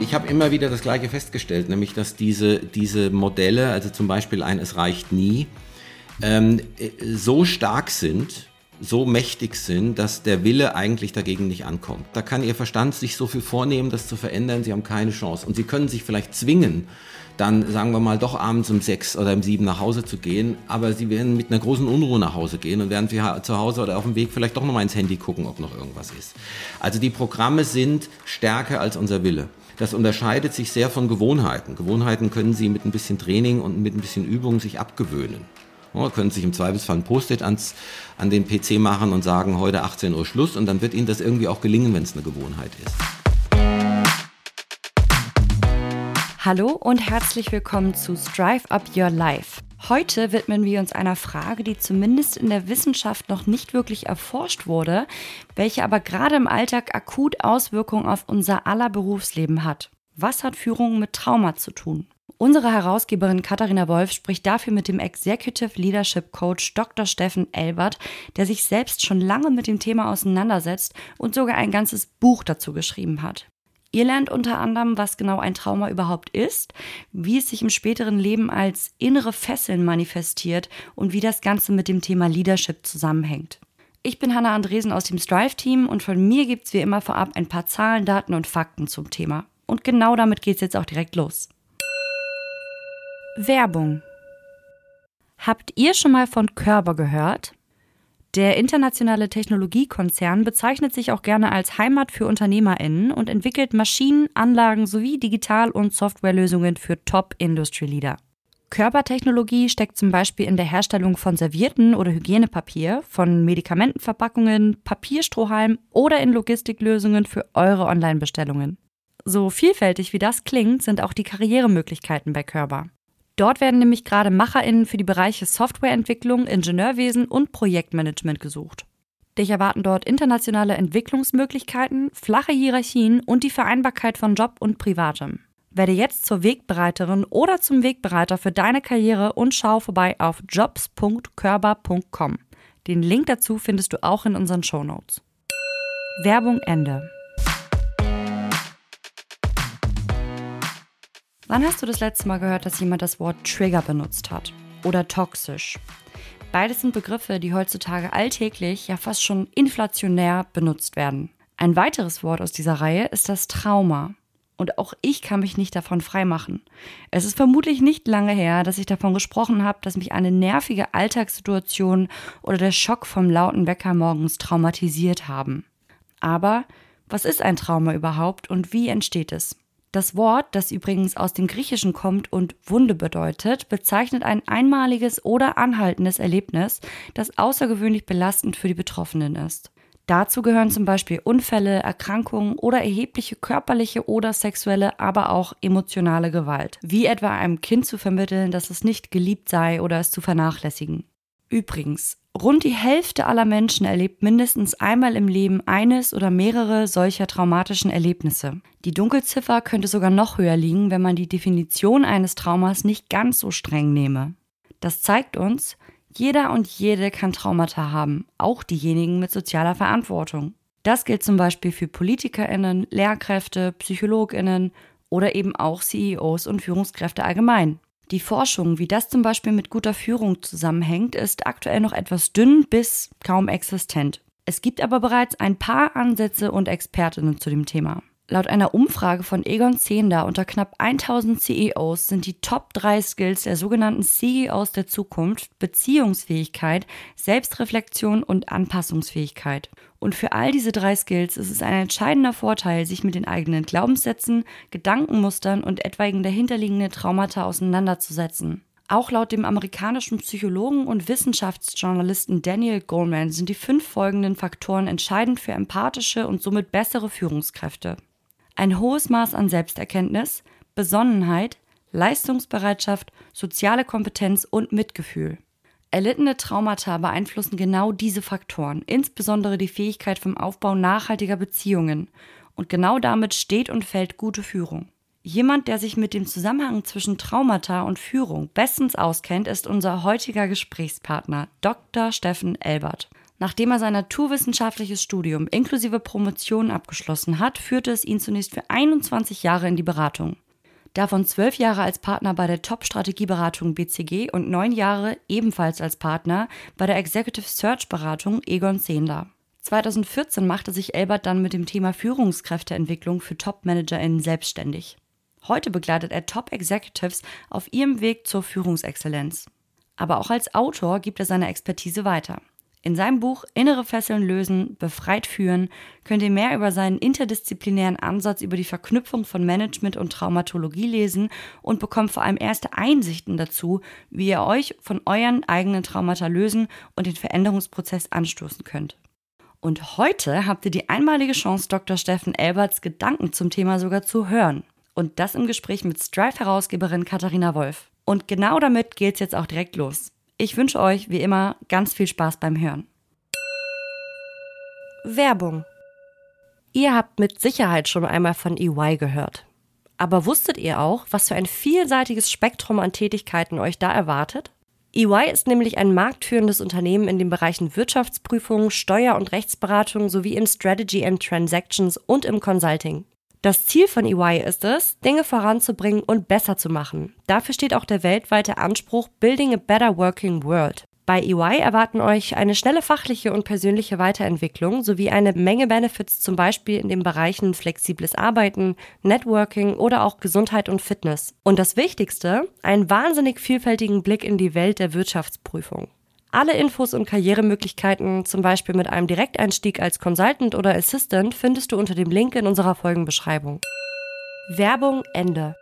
Ich habe immer wieder das Gleiche festgestellt, nämlich dass diese, diese Modelle, also zum Beispiel ein Es reicht nie, ähm, so stark sind, so mächtig sind, dass der Wille eigentlich dagegen nicht ankommt. Da kann Ihr Verstand sich so viel vornehmen, das zu verändern, Sie haben keine Chance. Und Sie können sich vielleicht zwingen, dann sagen wir mal doch abends um sechs oder um sieben nach Hause zu gehen, aber Sie werden mit einer großen Unruhe nach Hause gehen und werden zu Hause oder auf dem Weg vielleicht doch nochmal ins Handy gucken, ob noch irgendwas ist. Also die Programme sind stärker als unser Wille. Das unterscheidet sich sehr von Gewohnheiten. Gewohnheiten können Sie mit ein bisschen Training und mit ein bisschen Übung sich abgewöhnen. Ja, können sich im Zweifelsfall ein Post-it an den PC machen und sagen, heute 18 Uhr Schluss und dann wird Ihnen das irgendwie auch gelingen, wenn es eine Gewohnheit ist. Hallo und herzlich willkommen zu Strive Up Your Life. Heute widmen wir uns einer Frage, die zumindest in der Wissenschaft noch nicht wirklich erforscht wurde, welche aber gerade im Alltag akut Auswirkungen auf unser aller Berufsleben hat. Was hat Führung mit Trauma zu tun? Unsere Herausgeberin Katharina Wolf spricht dafür mit dem Executive Leadership Coach Dr. Steffen Elbert, der sich selbst schon lange mit dem Thema auseinandersetzt und sogar ein ganzes Buch dazu geschrieben hat. Ihr lernt unter anderem, was genau ein Trauma überhaupt ist, wie es sich im späteren Leben als innere Fesseln manifestiert und wie das Ganze mit dem Thema Leadership zusammenhängt. Ich bin Hanna Andresen aus dem Strive-Team und von mir gibt es wie immer vorab ein paar Zahlen, Daten und Fakten zum Thema. Und genau damit geht es jetzt auch direkt los. Werbung. Habt ihr schon mal von Körber gehört? Der internationale Technologiekonzern bezeichnet sich auch gerne als Heimat für UnternehmerInnen und entwickelt Maschinen, Anlagen sowie Digital- und Softwarelösungen für Top-Industry-Leader. Körpertechnologie steckt zum Beispiel in der Herstellung von Servierten oder Hygienepapier, von Medikamentenverpackungen, Papierstrohhalmen oder in Logistiklösungen für eure Online-Bestellungen. So vielfältig wie das klingt, sind auch die Karrieremöglichkeiten bei Körper. Dort werden nämlich gerade MacherInnen für die Bereiche Softwareentwicklung, Ingenieurwesen und Projektmanagement gesucht. Dich erwarten dort internationale Entwicklungsmöglichkeiten, flache Hierarchien und die Vereinbarkeit von Job und Privatem. Werde jetzt zur Wegbereiterin oder zum Wegbereiter für deine Karriere und schau vorbei auf jobs.körber.com. Den Link dazu findest du auch in unseren Shownotes. Werbung Ende. Wann hast du das letzte Mal gehört, dass jemand das Wort Trigger benutzt hat? Oder toxisch? Beides sind Begriffe, die heutzutage alltäglich, ja fast schon inflationär benutzt werden. Ein weiteres Wort aus dieser Reihe ist das Trauma. Und auch ich kann mich nicht davon freimachen. Es ist vermutlich nicht lange her, dass ich davon gesprochen habe, dass mich eine nervige Alltagssituation oder der Schock vom lauten Wecker morgens traumatisiert haben. Aber was ist ein Trauma überhaupt und wie entsteht es? Das Wort, das übrigens aus dem Griechischen kommt und Wunde bedeutet, bezeichnet ein einmaliges oder anhaltendes Erlebnis, das außergewöhnlich belastend für die Betroffenen ist. Dazu gehören zum Beispiel Unfälle, Erkrankungen oder erhebliche körperliche oder sexuelle, aber auch emotionale Gewalt, wie etwa einem Kind zu vermitteln, dass es nicht geliebt sei oder es zu vernachlässigen. Übrigens, rund die Hälfte aller Menschen erlebt mindestens einmal im Leben eines oder mehrere solcher traumatischen Erlebnisse. Die Dunkelziffer könnte sogar noch höher liegen, wenn man die Definition eines Traumas nicht ganz so streng nehme. Das zeigt uns, jeder und jede kann Traumata haben, auch diejenigen mit sozialer Verantwortung. Das gilt zum Beispiel für PolitikerInnen, Lehrkräfte, PsychologInnen oder eben auch CEOs und Führungskräfte allgemein. Die Forschung, wie das zum Beispiel mit guter Führung zusammenhängt, ist aktuell noch etwas dünn bis kaum existent. Es gibt aber bereits ein paar Ansätze und Expertinnen zu dem Thema. Laut einer Umfrage von Egon Zehnder unter knapp 1000 CEOs sind die Top 3 Skills der sogenannten CEOs der Zukunft Beziehungsfähigkeit, Selbstreflexion und Anpassungsfähigkeit. Und für all diese drei Skills ist es ein entscheidender Vorteil, sich mit den eigenen Glaubenssätzen, Gedankenmustern und etwaigen dahinterliegenden Traumata auseinanderzusetzen. Auch laut dem amerikanischen Psychologen und Wissenschaftsjournalisten Daniel Goleman sind die fünf folgenden Faktoren entscheidend für empathische und somit bessere Führungskräfte ein hohes Maß an Selbsterkenntnis, Besonnenheit, Leistungsbereitschaft, soziale Kompetenz und Mitgefühl. Erlittene Traumata beeinflussen genau diese Faktoren, insbesondere die Fähigkeit vom Aufbau nachhaltiger Beziehungen. Und genau damit steht und fällt gute Führung. Jemand, der sich mit dem Zusammenhang zwischen Traumata und Führung bestens auskennt, ist unser heutiger Gesprächspartner, Dr. Steffen Elbert. Nachdem er sein naturwissenschaftliches Studium inklusive Promotion abgeschlossen hat, führte es ihn zunächst für 21 Jahre in die Beratung. Davon zwölf Jahre als Partner bei der Top-Strategieberatung BCG und neun Jahre ebenfalls als Partner bei der Executive Search Beratung Egon Zehnder. 2014 machte sich Elbert dann mit dem Thema Führungskräfteentwicklung für Top-ManagerInnen selbstständig. Heute begleitet er Top-Executives auf ihrem Weg zur Führungsexzellenz. Aber auch als Autor gibt er seine Expertise weiter. In seinem Buch Innere Fesseln lösen, befreit führen könnt ihr mehr über seinen interdisziplinären Ansatz über die Verknüpfung von Management und Traumatologie lesen und bekommt vor allem erste Einsichten dazu, wie ihr euch von euren eigenen Traumata lösen und den Veränderungsprozess anstoßen könnt. Und heute habt ihr die einmalige Chance, Dr. Steffen Elberts Gedanken zum Thema sogar zu hören. Und das im Gespräch mit Strive-Herausgeberin Katharina Wolf. Und genau damit geht's jetzt auch direkt los. Ich wünsche euch, wie immer, ganz viel Spaß beim Hören. Werbung. Ihr habt mit Sicherheit schon einmal von EY gehört. Aber wusstet ihr auch, was für ein vielseitiges Spektrum an Tätigkeiten euch da erwartet? EY ist nämlich ein marktführendes Unternehmen in den Bereichen Wirtschaftsprüfung, Steuer- und Rechtsberatung sowie im Strategy and Transactions und im Consulting. Das Ziel von EY ist es, Dinge voranzubringen und besser zu machen. Dafür steht auch der weltweite Anspruch Building a Better Working World. Bei EY erwarten euch eine schnelle fachliche und persönliche Weiterentwicklung sowie eine Menge Benefits, zum Beispiel in den Bereichen flexibles Arbeiten, Networking oder auch Gesundheit und Fitness. Und das Wichtigste, einen wahnsinnig vielfältigen Blick in die Welt der Wirtschaftsprüfung. Alle Infos und Karrieremöglichkeiten, zum Beispiel mit einem Direkteinstieg als Consultant oder Assistant, findest du unter dem Link in unserer Folgenbeschreibung. Werbung Ende.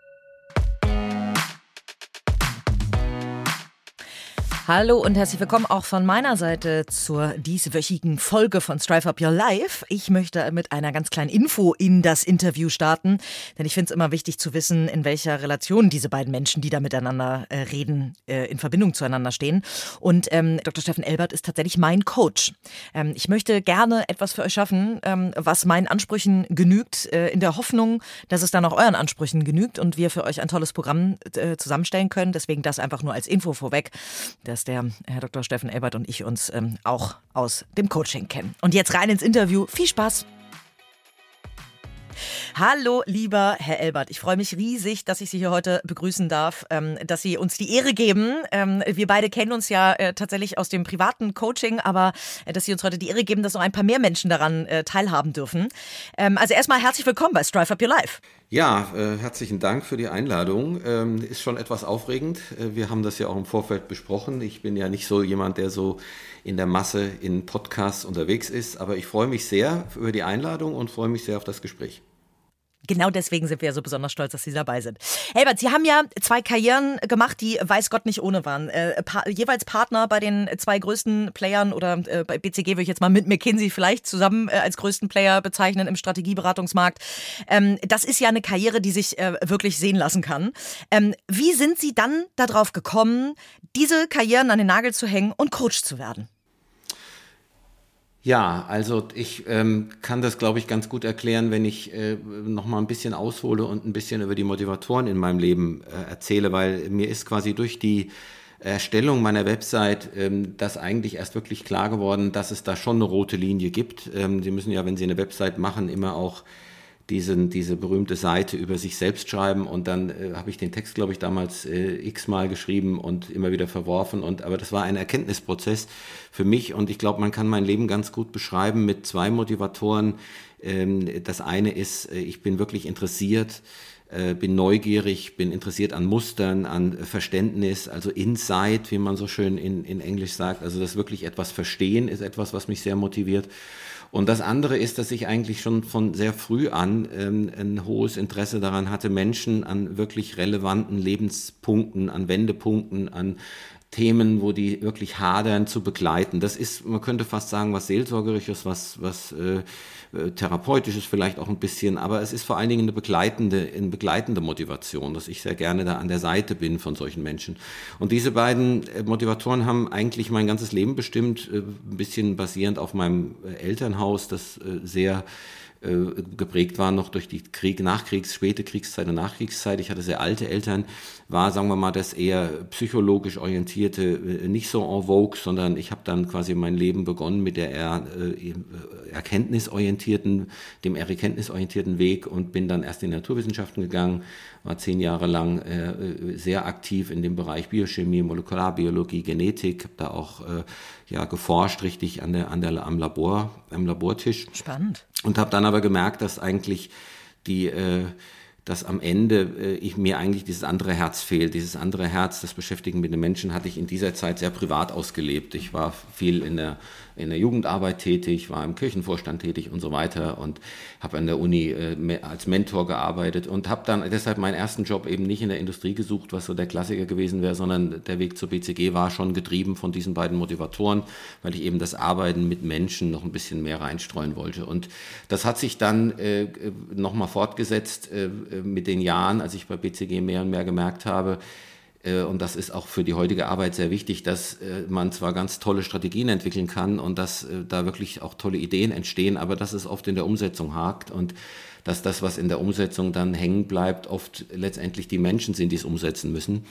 Hallo und herzlich willkommen auch von meiner Seite zur dieswöchigen Folge von Strive Up Your Life. Ich möchte mit einer ganz kleinen Info in das Interview starten, denn ich finde es immer wichtig zu wissen, in welcher Relation diese beiden Menschen, die da miteinander äh, reden, äh, in Verbindung zueinander stehen. Und ähm, Dr. Steffen Elbert ist tatsächlich mein Coach. Ähm, ich möchte gerne etwas für euch schaffen, ähm, was meinen Ansprüchen genügt, äh, in der Hoffnung, dass es dann auch euren Ansprüchen genügt und wir für euch ein tolles Programm äh, zusammenstellen können. Deswegen das einfach nur als Info vorweg. Das dass der Herr Dr. Steffen Ebert und ich uns ähm, auch aus dem Coaching kennen. Und jetzt rein ins Interview. Viel Spaß! Hallo, lieber Herr Elbert. Ich freue mich riesig, dass ich Sie hier heute begrüßen darf, ähm, dass Sie uns die Ehre geben. Ähm, wir beide kennen uns ja äh, tatsächlich aus dem privaten Coaching, aber äh, dass Sie uns heute die Ehre geben, dass noch ein paar mehr Menschen daran äh, teilhaben dürfen. Ähm, also erstmal herzlich willkommen bei Strive Up Your Life. Ja, äh, herzlichen Dank für die Einladung. Ähm, ist schon etwas aufregend. Äh, wir haben das ja auch im Vorfeld besprochen. Ich bin ja nicht so jemand, der so in der Masse in Podcasts unterwegs ist, aber ich freue mich sehr über die Einladung und freue mich sehr auf das Gespräch. Genau deswegen sind wir so besonders stolz, dass Sie dabei sind. Helbert, Sie haben ja zwei Karrieren gemacht, die weiß Gott nicht ohne waren. Äh, pa jeweils Partner bei den zwei größten Playern oder äh, bei BCG würde ich jetzt mal mit McKinsey vielleicht zusammen äh, als größten Player bezeichnen im Strategieberatungsmarkt. Ähm, das ist ja eine Karriere, die sich äh, wirklich sehen lassen kann. Ähm, wie sind Sie dann darauf gekommen, diese Karrieren an den Nagel zu hängen und Coach zu werden? Ja, also ich ähm, kann das, glaube ich, ganz gut erklären, wenn ich äh, noch mal ein bisschen aushole und ein bisschen über die Motivatoren in meinem Leben äh, erzähle, weil mir ist quasi durch die Erstellung meiner Website ähm, das eigentlich erst wirklich klar geworden, dass es da schon eine rote Linie gibt. Ähm, Sie müssen ja, wenn Sie eine Website machen, immer auch diesen, diese berühmte Seite über sich selbst schreiben und dann äh, habe ich den Text, glaube ich, damals äh, x-mal geschrieben und immer wieder verworfen. Und aber das war ein Erkenntnisprozess für mich und ich glaube, man kann mein Leben ganz gut beschreiben mit zwei Motivatoren. Ähm, das eine ist, äh, ich bin wirklich interessiert, äh, bin neugierig, bin interessiert an Mustern, an Verständnis, also Insight, wie man so schön in, in Englisch sagt. Also das wirklich etwas verstehen ist etwas, was mich sehr motiviert. Und das andere ist, dass ich eigentlich schon von sehr früh an ähm, ein hohes Interesse daran hatte, Menschen an wirklich relevanten Lebenspunkten, an Wendepunkten, an Themen, wo die wirklich hadern, zu begleiten. Das ist, man könnte fast sagen, was Seelsorgerisches, was, was äh, äh, Therapeutisches vielleicht auch ein bisschen, aber es ist vor allen Dingen eine begleitende, eine begleitende Motivation, dass ich sehr gerne da an der Seite bin von solchen Menschen. Und diese beiden äh, Motivatoren haben eigentlich mein ganzes Leben bestimmt, äh, ein bisschen basierend auf meinem Elternhaus, das sehr äh, geprägt waren noch durch die Krieg, Nachkriegs-, späte Kriegszeit und Nachkriegszeit. Ich hatte sehr alte Eltern, war, sagen wir mal, das eher psychologisch orientierte, äh, nicht so en vogue, sondern ich habe dann quasi mein Leben begonnen mit der eher äh, erkenntnisorientierten, dem eher erkenntnisorientierten Weg und bin dann erst in Naturwissenschaften gegangen, war zehn Jahre lang äh, sehr aktiv in dem Bereich Biochemie, Molekularbiologie, Genetik, habe da auch äh, ja, geforscht, richtig an der, an der, am, Labor, am Labortisch. Spannend. Und habe dann aber gemerkt, dass eigentlich die, äh, dass am Ende äh, ich mir eigentlich dieses andere Herz fehlt. Dieses andere Herz, das Beschäftigen mit den Menschen, hatte ich in dieser Zeit sehr privat ausgelebt. Ich war viel in der in der Jugendarbeit tätig, war im Kirchenvorstand tätig und so weiter und habe an der Uni äh, als Mentor gearbeitet und habe dann deshalb meinen ersten Job eben nicht in der Industrie gesucht, was so der Klassiker gewesen wäre, sondern der Weg zur BCG war schon getrieben von diesen beiden Motivatoren, weil ich eben das Arbeiten mit Menschen noch ein bisschen mehr reinstreuen wollte. Und das hat sich dann äh, nochmal fortgesetzt äh, mit den Jahren, als ich bei BCG mehr und mehr gemerkt habe, äh, und das ist auch für die heutige Arbeit sehr wichtig, dass äh, man zwar ganz tolle Strategien entwickeln kann und dass äh, da wirklich auch tolle Ideen entstehen, aber dass es oft in der Umsetzung hakt und dass das, was in der Umsetzung dann hängen bleibt, oft letztendlich die Menschen sind, die es umsetzen müssen.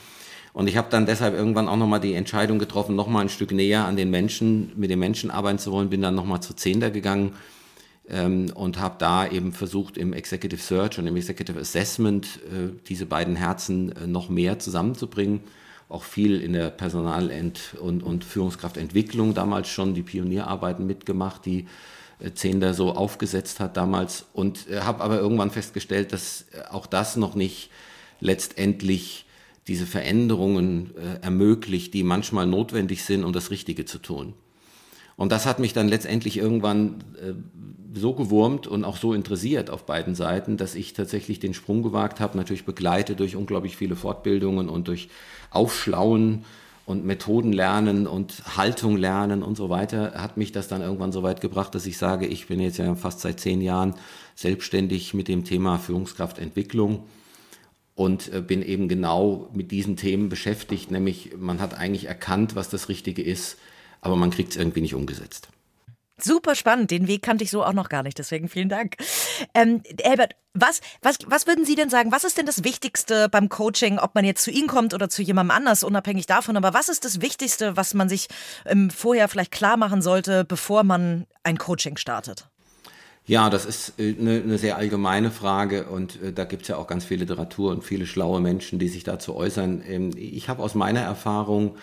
Und ich habe dann deshalb irgendwann auch nochmal die Entscheidung getroffen, nochmal ein Stück näher an den Menschen, mit den Menschen arbeiten zu wollen, bin dann nochmal zu Zehnder gegangen ähm, und habe da eben versucht, im Executive Search und im Executive Assessment äh, diese beiden Herzen äh, noch mehr zusammenzubringen. Auch viel in der Personal- und, und Führungskraftentwicklung damals schon die Pionierarbeiten mitgemacht, die äh, Zehnder so aufgesetzt hat damals. Und äh, habe aber irgendwann festgestellt, dass äh, auch das noch nicht letztendlich diese Veränderungen äh, ermöglicht, die manchmal notwendig sind, um das Richtige zu tun. Und das hat mich dann letztendlich irgendwann äh, so gewurmt und auch so interessiert auf beiden Seiten, dass ich tatsächlich den Sprung gewagt habe, natürlich begleitet durch unglaublich viele Fortbildungen und durch Aufschlauen und Methoden lernen und Haltung lernen und so weiter, hat mich das dann irgendwann so weit gebracht, dass ich sage, ich bin jetzt ja fast seit zehn Jahren selbstständig mit dem Thema Führungskraftentwicklung und äh, bin eben genau mit diesen Themen beschäftigt, nämlich man hat eigentlich erkannt, was das Richtige ist, aber man kriegt es irgendwie nicht umgesetzt. Super spannend. Den Weg kannte ich so auch noch gar nicht. Deswegen vielen Dank. Ähm, Albert, was, was, was würden Sie denn sagen? Was ist denn das Wichtigste beim Coaching, ob man jetzt zu Ihnen kommt oder zu jemandem anders, unabhängig davon? Aber was ist das Wichtigste, was man sich ähm, vorher vielleicht klar machen sollte, bevor man ein Coaching startet? Ja, das ist eine, äh, eine sehr allgemeine Frage und äh, da gibt es ja auch ganz viel Literatur und viele schlaue Menschen, die sich dazu äußern. Ähm, ich habe aus meiner Erfahrung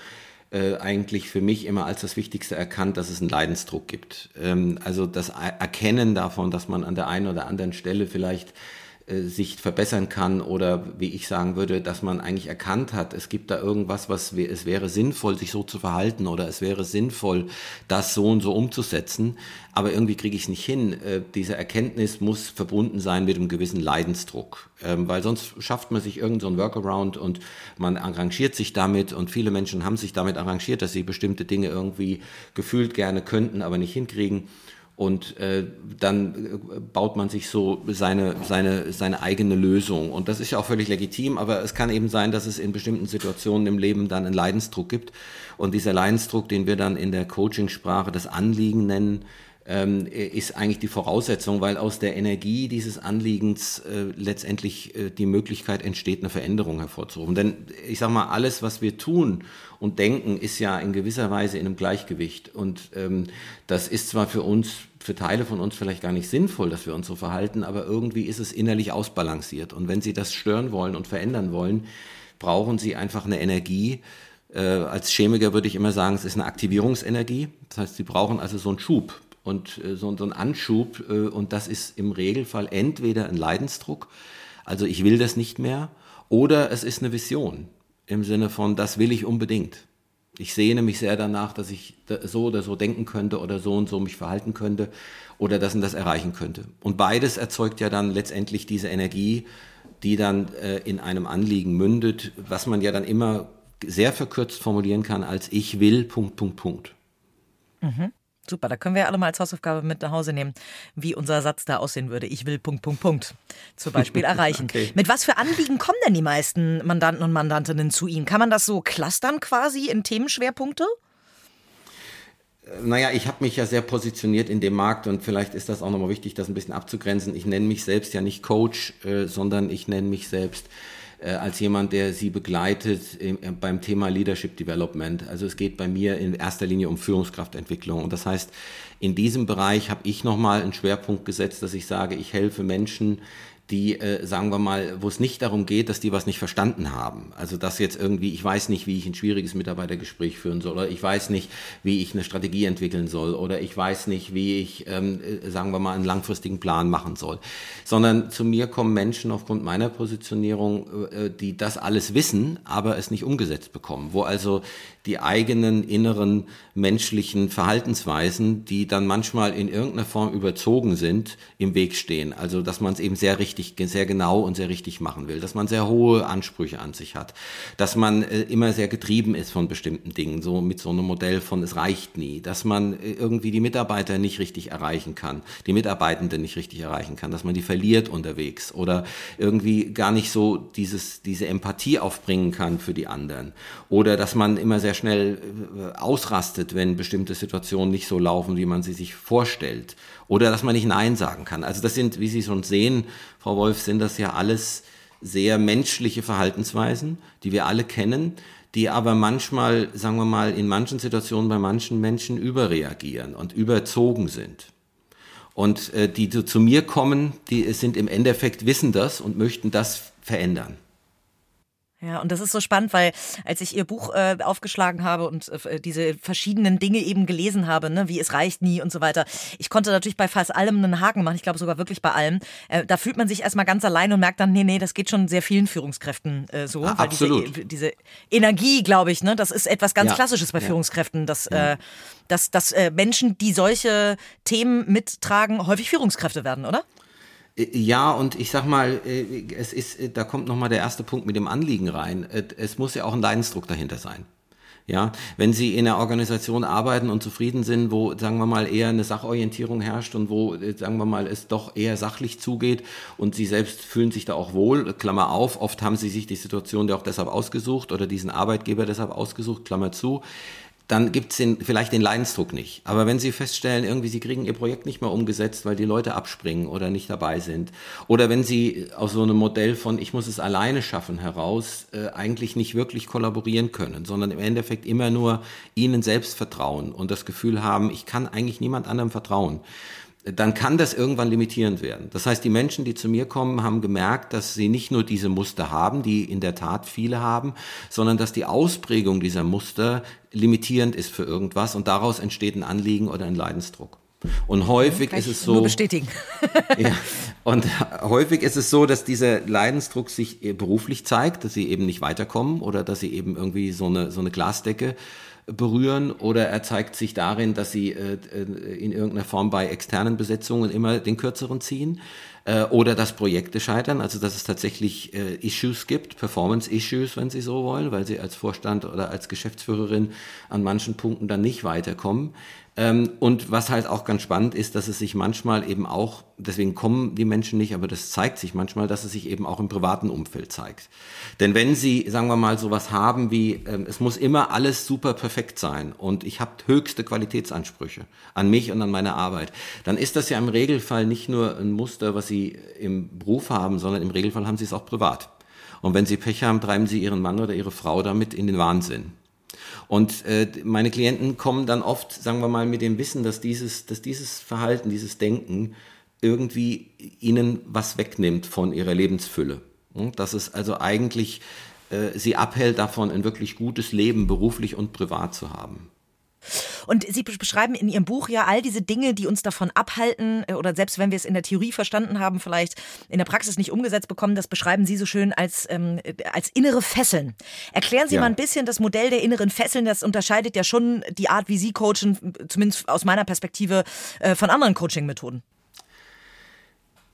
äh, eigentlich für mich immer als das Wichtigste erkannt, dass es einen Leidensdruck gibt. Ähm, also das Erkennen davon, dass man an der einen oder anderen Stelle vielleicht sich verbessern kann oder wie ich sagen würde, dass man eigentlich erkannt hat, es gibt da irgendwas, was es wäre sinnvoll, sich so zu verhalten oder es wäre sinnvoll, das so und so umzusetzen, aber irgendwie kriege ich es nicht hin. Äh, diese Erkenntnis muss verbunden sein mit einem gewissen Leidensdruck, ähm, weil sonst schafft man sich irgendeinen so Workaround und man arrangiert sich damit und viele Menschen haben sich damit arrangiert, dass sie bestimmte Dinge irgendwie gefühlt gerne könnten, aber nicht hinkriegen. Und äh, dann äh, baut man sich so seine, seine, seine eigene Lösung. Und das ist ja auch völlig legitim, aber es kann eben sein, dass es in bestimmten Situationen im Leben dann einen Leidensdruck gibt. Und dieser Leidensdruck, den wir dann in der Coachingsprache das Anliegen nennen, ähm, ist eigentlich die Voraussetzung, weil aus der Energie dieses Anliegens äh, letztendlich äh, die Möglichkeit entsteht, eine Veränderung hervorzurufen. Denn ich sage mal, alles, was wir tun und denken, ist ja in gewisser Weise in einem Gleichgewicht. Und ähm, das ist zwar für uns, für Teile von uns vielleicht gar nicht sinnvoll, dass wir uns so verhalten, aber irgendwie ist es innerlich ausbalanciert. Und wenn Sie das stören wollen und verändern wollen, brauchen Sie einfach eine Energie, äh, als Chemiker würde ich immer sagen, es ist eine Aktivierungsenergie. Das heißt, sie brauchen also so einen Schub und äh, so, so ein Anschub. Äh, und das ist im Regelfall entweder ein Leidensdruck, also ich will das nicht mehr, oder es ist eine Vision im Sinne von, das will ich unbedingt. Ich sehne mich sehr danach, dass ich so oder so denken könnte oder so und so mich verhalten könnte oder das und das erreichen könnte. Und beides erzeugt ja dann letztendlich diese Energie, die dann äh, in einem Anliegen mündet, was man ja dann immer sehr verkürzt formulieren kann als ich will, Punkt, Punkt, Punkt. Mhm. Super, da können wir alle mal als Hausaufgabe mit nach Hause nehmen, wie unser Satz da aussehen würde. Ich will Punkt, Punkt, Punkt zum Beispiel erreichen. okay. Mit was für Anliegen kommen denn die meisten Mandanten und Mandantinnen zu Ihnen? Kann man das so clustern quasi in Themenschwerpunkte? naja, ich habe mich ja sehr positioniert in dem Markt und vielleicht ist das auch nochmal wichtig, das ein bisschen abzugrenzen. Ich nenne mich selbst ja nicht Coach, äh, sondern ich nenne mich selbst als jemand, der sie begleitet äh, beim Thema Leadership Development. Also es geht bei mir in erster Linie um Führungskraftentwicklung. Und das heißt, in diesem Bereich habe ich nochmal einen Schwerpunkt gesetzt, dass ich sage, ich helfe Menschen, die, äh, sagen wir mal, wo es nicht darum geht, dass die was nicht verstanden haben. Also dass jetzt irgendwie, ich weiß nicht, wie ich ein schwieriges Mitarbeitergespräch führen soll, oder ich weiß nicht, wie ich eine Strategie entwickeln soll, oder ich weiß nicht, wie ich, ähm, äh, sagen wir mal, einen langfristigen Plan machen soll. Sondern zu mir kommen Menschen aufgrund meiner Positionierung, äh, die das alles wissen, aber es nicht umgesetzt bekommen. Wo also die eigenen inneren menschlichen Verhaltensweisen, die dann manchmal in irgendeiner Form überzogen sind, im Weg stehen. Also dass man es eben sehr richtig, sehr genau und sehr richtig machen will, dass man sehr hohe Ansprüche an sich hat, dass man äh, immer sehr getrieben ist von bestimmten Dingen, so mit so einem Modell von es reicht nie, dass man äh, irgendwie die Mitarbeiter nicht richtig erreichen kann, die Mitarbeitenden nicht richtig erreichen kann, dass man die verliert unterwegs oder irgendwie gar nicht so dieses, diese Empathie aufbringen kann für die anderen oder dass man immer sehr sehr schnell äh, ausrastet, wenn bestimmte Situationen nicht so laufen, wie man sie sich vorstellt. Oder dass man nicht Nein sagen kann. Also das sind, wie Sie schon sehen, Frau Wolf, sind das ja alles sehr menschliche Verhaltensweisen, die wir alle kennen, die aber manchmal, sagen wir mal, in manchen Situationen bei manchen Menschen überreagieren und überzogen sind. Und äh, die zu mir kommen, die sind im Endeffekt, wissen das und möchten das verändern. Ja, und das ist so spannend, weil als ich ihr Buch äh, aufgeschlagen habe und äh, diese verschiedenen Dinge eben gelesen habe, ne, wie es reicht nie und so weiter, ich konnte natürlich bei fast allem einen Haken machen, ich glaube sogar wirklich bei allem. Äh, da fühlt man sich erstmal ganz allein und merkt dann, nee, nee, das geht schon sehr vielen Führungskräften äh, so. Ah, absolut. Diese, diese, Energie, glaube ich, ne, das ist etwas ganz ja. Klassisches bei ja. Führungskräften, dass, ja. äh, dass, dass äh, Menschen, die solche Themen mittragen, häufig Führungskräfte werden, oder? Äh, ja, und ich sag mal, äh, es ist, äh, da kommt nochmal der erste Punkt mit dem Anliegen rein. Es muss ja auch ein Leidensdruck dahinter sein. Ja, wenn Sie in einer Organisation arbeiten und zufrieden sind, wo, sagen wir mal, eher eine Sachorientierung herrscht und wo, sagen wir mal, es doch eher sachlich zugeht und Sie selbst fühlen sich da auch wohl, Klammer auf, oft haben Sie sich die Situation ja auch deshalb ausgesucht oder diesen Arbeitgeber deshalb ausgesucht, Klammer zu, dann gibt es vielleicht den Leidensdruck nicht. Aber wenn Sie feststellen, irgendwie Sie kriegen Ihr Projekt nicht mehr umgesetzt, weil die Leute abspringen oder nicht dabei sind, oder wenn Sie aus so einem Modell von ich muss es alleine schaffen heraus äh, eigentlich nicht wirklich kollaborieren können, sondern im Endeffekt immer nur Ihnen selbst vertrauen und das Gefühl haben, ich kann eigentlich niemand anderem vertrauen, dann kann das irgendwann limitierend werden. Das heißt, die Menschen, die zu mir kommen, haben gemerkt, dass sie nicht nur diese Muster haben, die in der Tat viele haben, sondern dass die Ausprägung dieser Muster limitierend ist für irgendwas und daraus entsteht ein Anliegen oder ein Leidensdruck. Und häufig ist es so. Nur bestätigen. ja, und häufig ist es so, dass dieser Leidensdruck sich beruflich zeigt, dass sie eben nicht weiterkommen oder dass sie eben irgendwie so eine, so eine Glasdecke berühren oder er zeigt sich darin, dass sie äh, äh, in irgendeiner Form bei externen Besetzungen immer den kürzeren ziehen äh, oder dass Projekte scheitern, also dass es tatsächlich äh, Issues gibt, Performance-Issues, wenn Sie so wollen, weil Sie als Vorstand oder als Geschäftsführerin an manchen Punkten dann nicht weiterkommen. Ähm, und was halt auch ganz spannend ist, dass es sich manchmal eben auch, deswegen kommen die Menschen nicht, aber das zeigt sich manchmal, dass es sich eben auch im privaten Umfeld zeigt. Denn wenn Sie, sagen wir mal, sowas haben wie, ähm, es muss immer alles super perfekt sein und ich habe höchste Qualitätsansprüche an mich und an meine Arbeit, dann ist das ja im Regelfall nicht nur ein Muster, was Sie im Beruf haben, sondern im Regelfall haben Sie es auch privat. Und wenn Sie Pech haben, treiben Sie Ihren Mann oder Ihre Frau damit in den Wahnsinn. Und äh, meine Klienten kommen dann oft, sagen wir mal, mit dem Wissen, dass dieses, dass dieses Verhalten, dieses Denken irgendwie ihnen was wegnimmt von ihrer Lebensfülle. Dass es also eigentlich äh, sie abhält davon, ein wirklich gutes Leben beruflich und privat zu haben. Und Sie beschreiben in Ihrem Buch ja all diese Dinge, die uns davon abhalten äh, oder selbst wenn wir es in der Theorie verstanden haben, vielleicht in der Praxis nicht umgesetzt bekommen, das beschreiben Sie so schön als, ähm, als innere Fesseln. Erklären Sie ja. mal ein bisschen das Modell der inneren Fesseln. Das unterscheidet ja schon die Art, wie Sie coachen, zumindest aus meiner Perspektive, äh, von anderen Coaching-Methoden.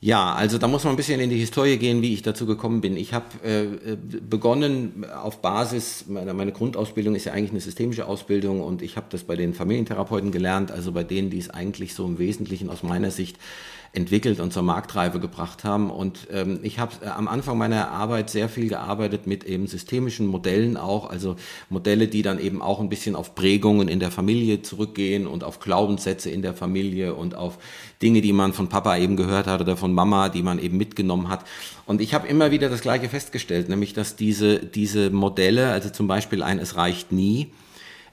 Ja, also da muss man ein bisschen in die Historie gehen, wie ich dazu gekommen bin. Ich habe äh, begonnen auf Basis, meine, meine, Grundausbildung ist ja eigentlich eine systemische Ausbildung und ich habe das bei den Familientherapeuten gelernt, also bei denen, die es eigentlich so im Wesentlichen aus meiner Sicht entwickelt und zur Marktreife gebracht haben. Und ähm, ich habe äh, am Anfang meiner Arbeit sehr viel gearbeitet mit eben systemischen Modellen auch, also Modelle, die dann eben auch ein bisschen auf Prägungen in der Familie zurückgehen und auf Glaubenssätze in der Familie und auf Dinge, die man von Papa eben gehört hat oder von Mama, die man eben mitgenommen hat. Und ich habe immer wieder das Gleiche festgestellt, nämlich dass diese, diese Modelle, also zum Beispiel ein Es reicht nie,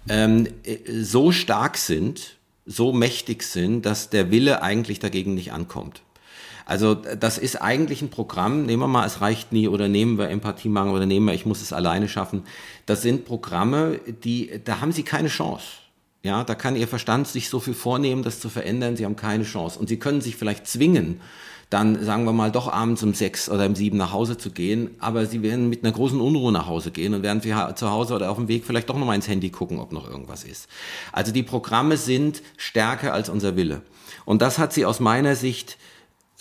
ähm, äh, so stark sind, so mächtig sind, dass der Wille eigentlich dagegen nicht ankommt. Also das ist eigentlich ein Programm, nehmen wir mal, es reicht nie oder nehmen wir Empathiemangel oder nehmen wir, ich muss es alleine schaffen. Das sind Programme, die, da haben Sie keine Chance. Ja, da kann Ihr Verstand sich so viel vornehmen, das zu verändern, Sie haben keine Chance. Und Sie können sich vielleicht zwingen, dann sagen wir mal doch abends um sechs oder um sieben nach Hause zu gehen, aber sie werden mit einer großen Unruhe nach Hause gehen und werden zu Hause oder auf dem Weg vielleicht doch nochmal ins Handy gucken, ob noch irgendwas ist. Also die Programme sind stärker als unser Wille. Und das hat sie aus meiner Sicht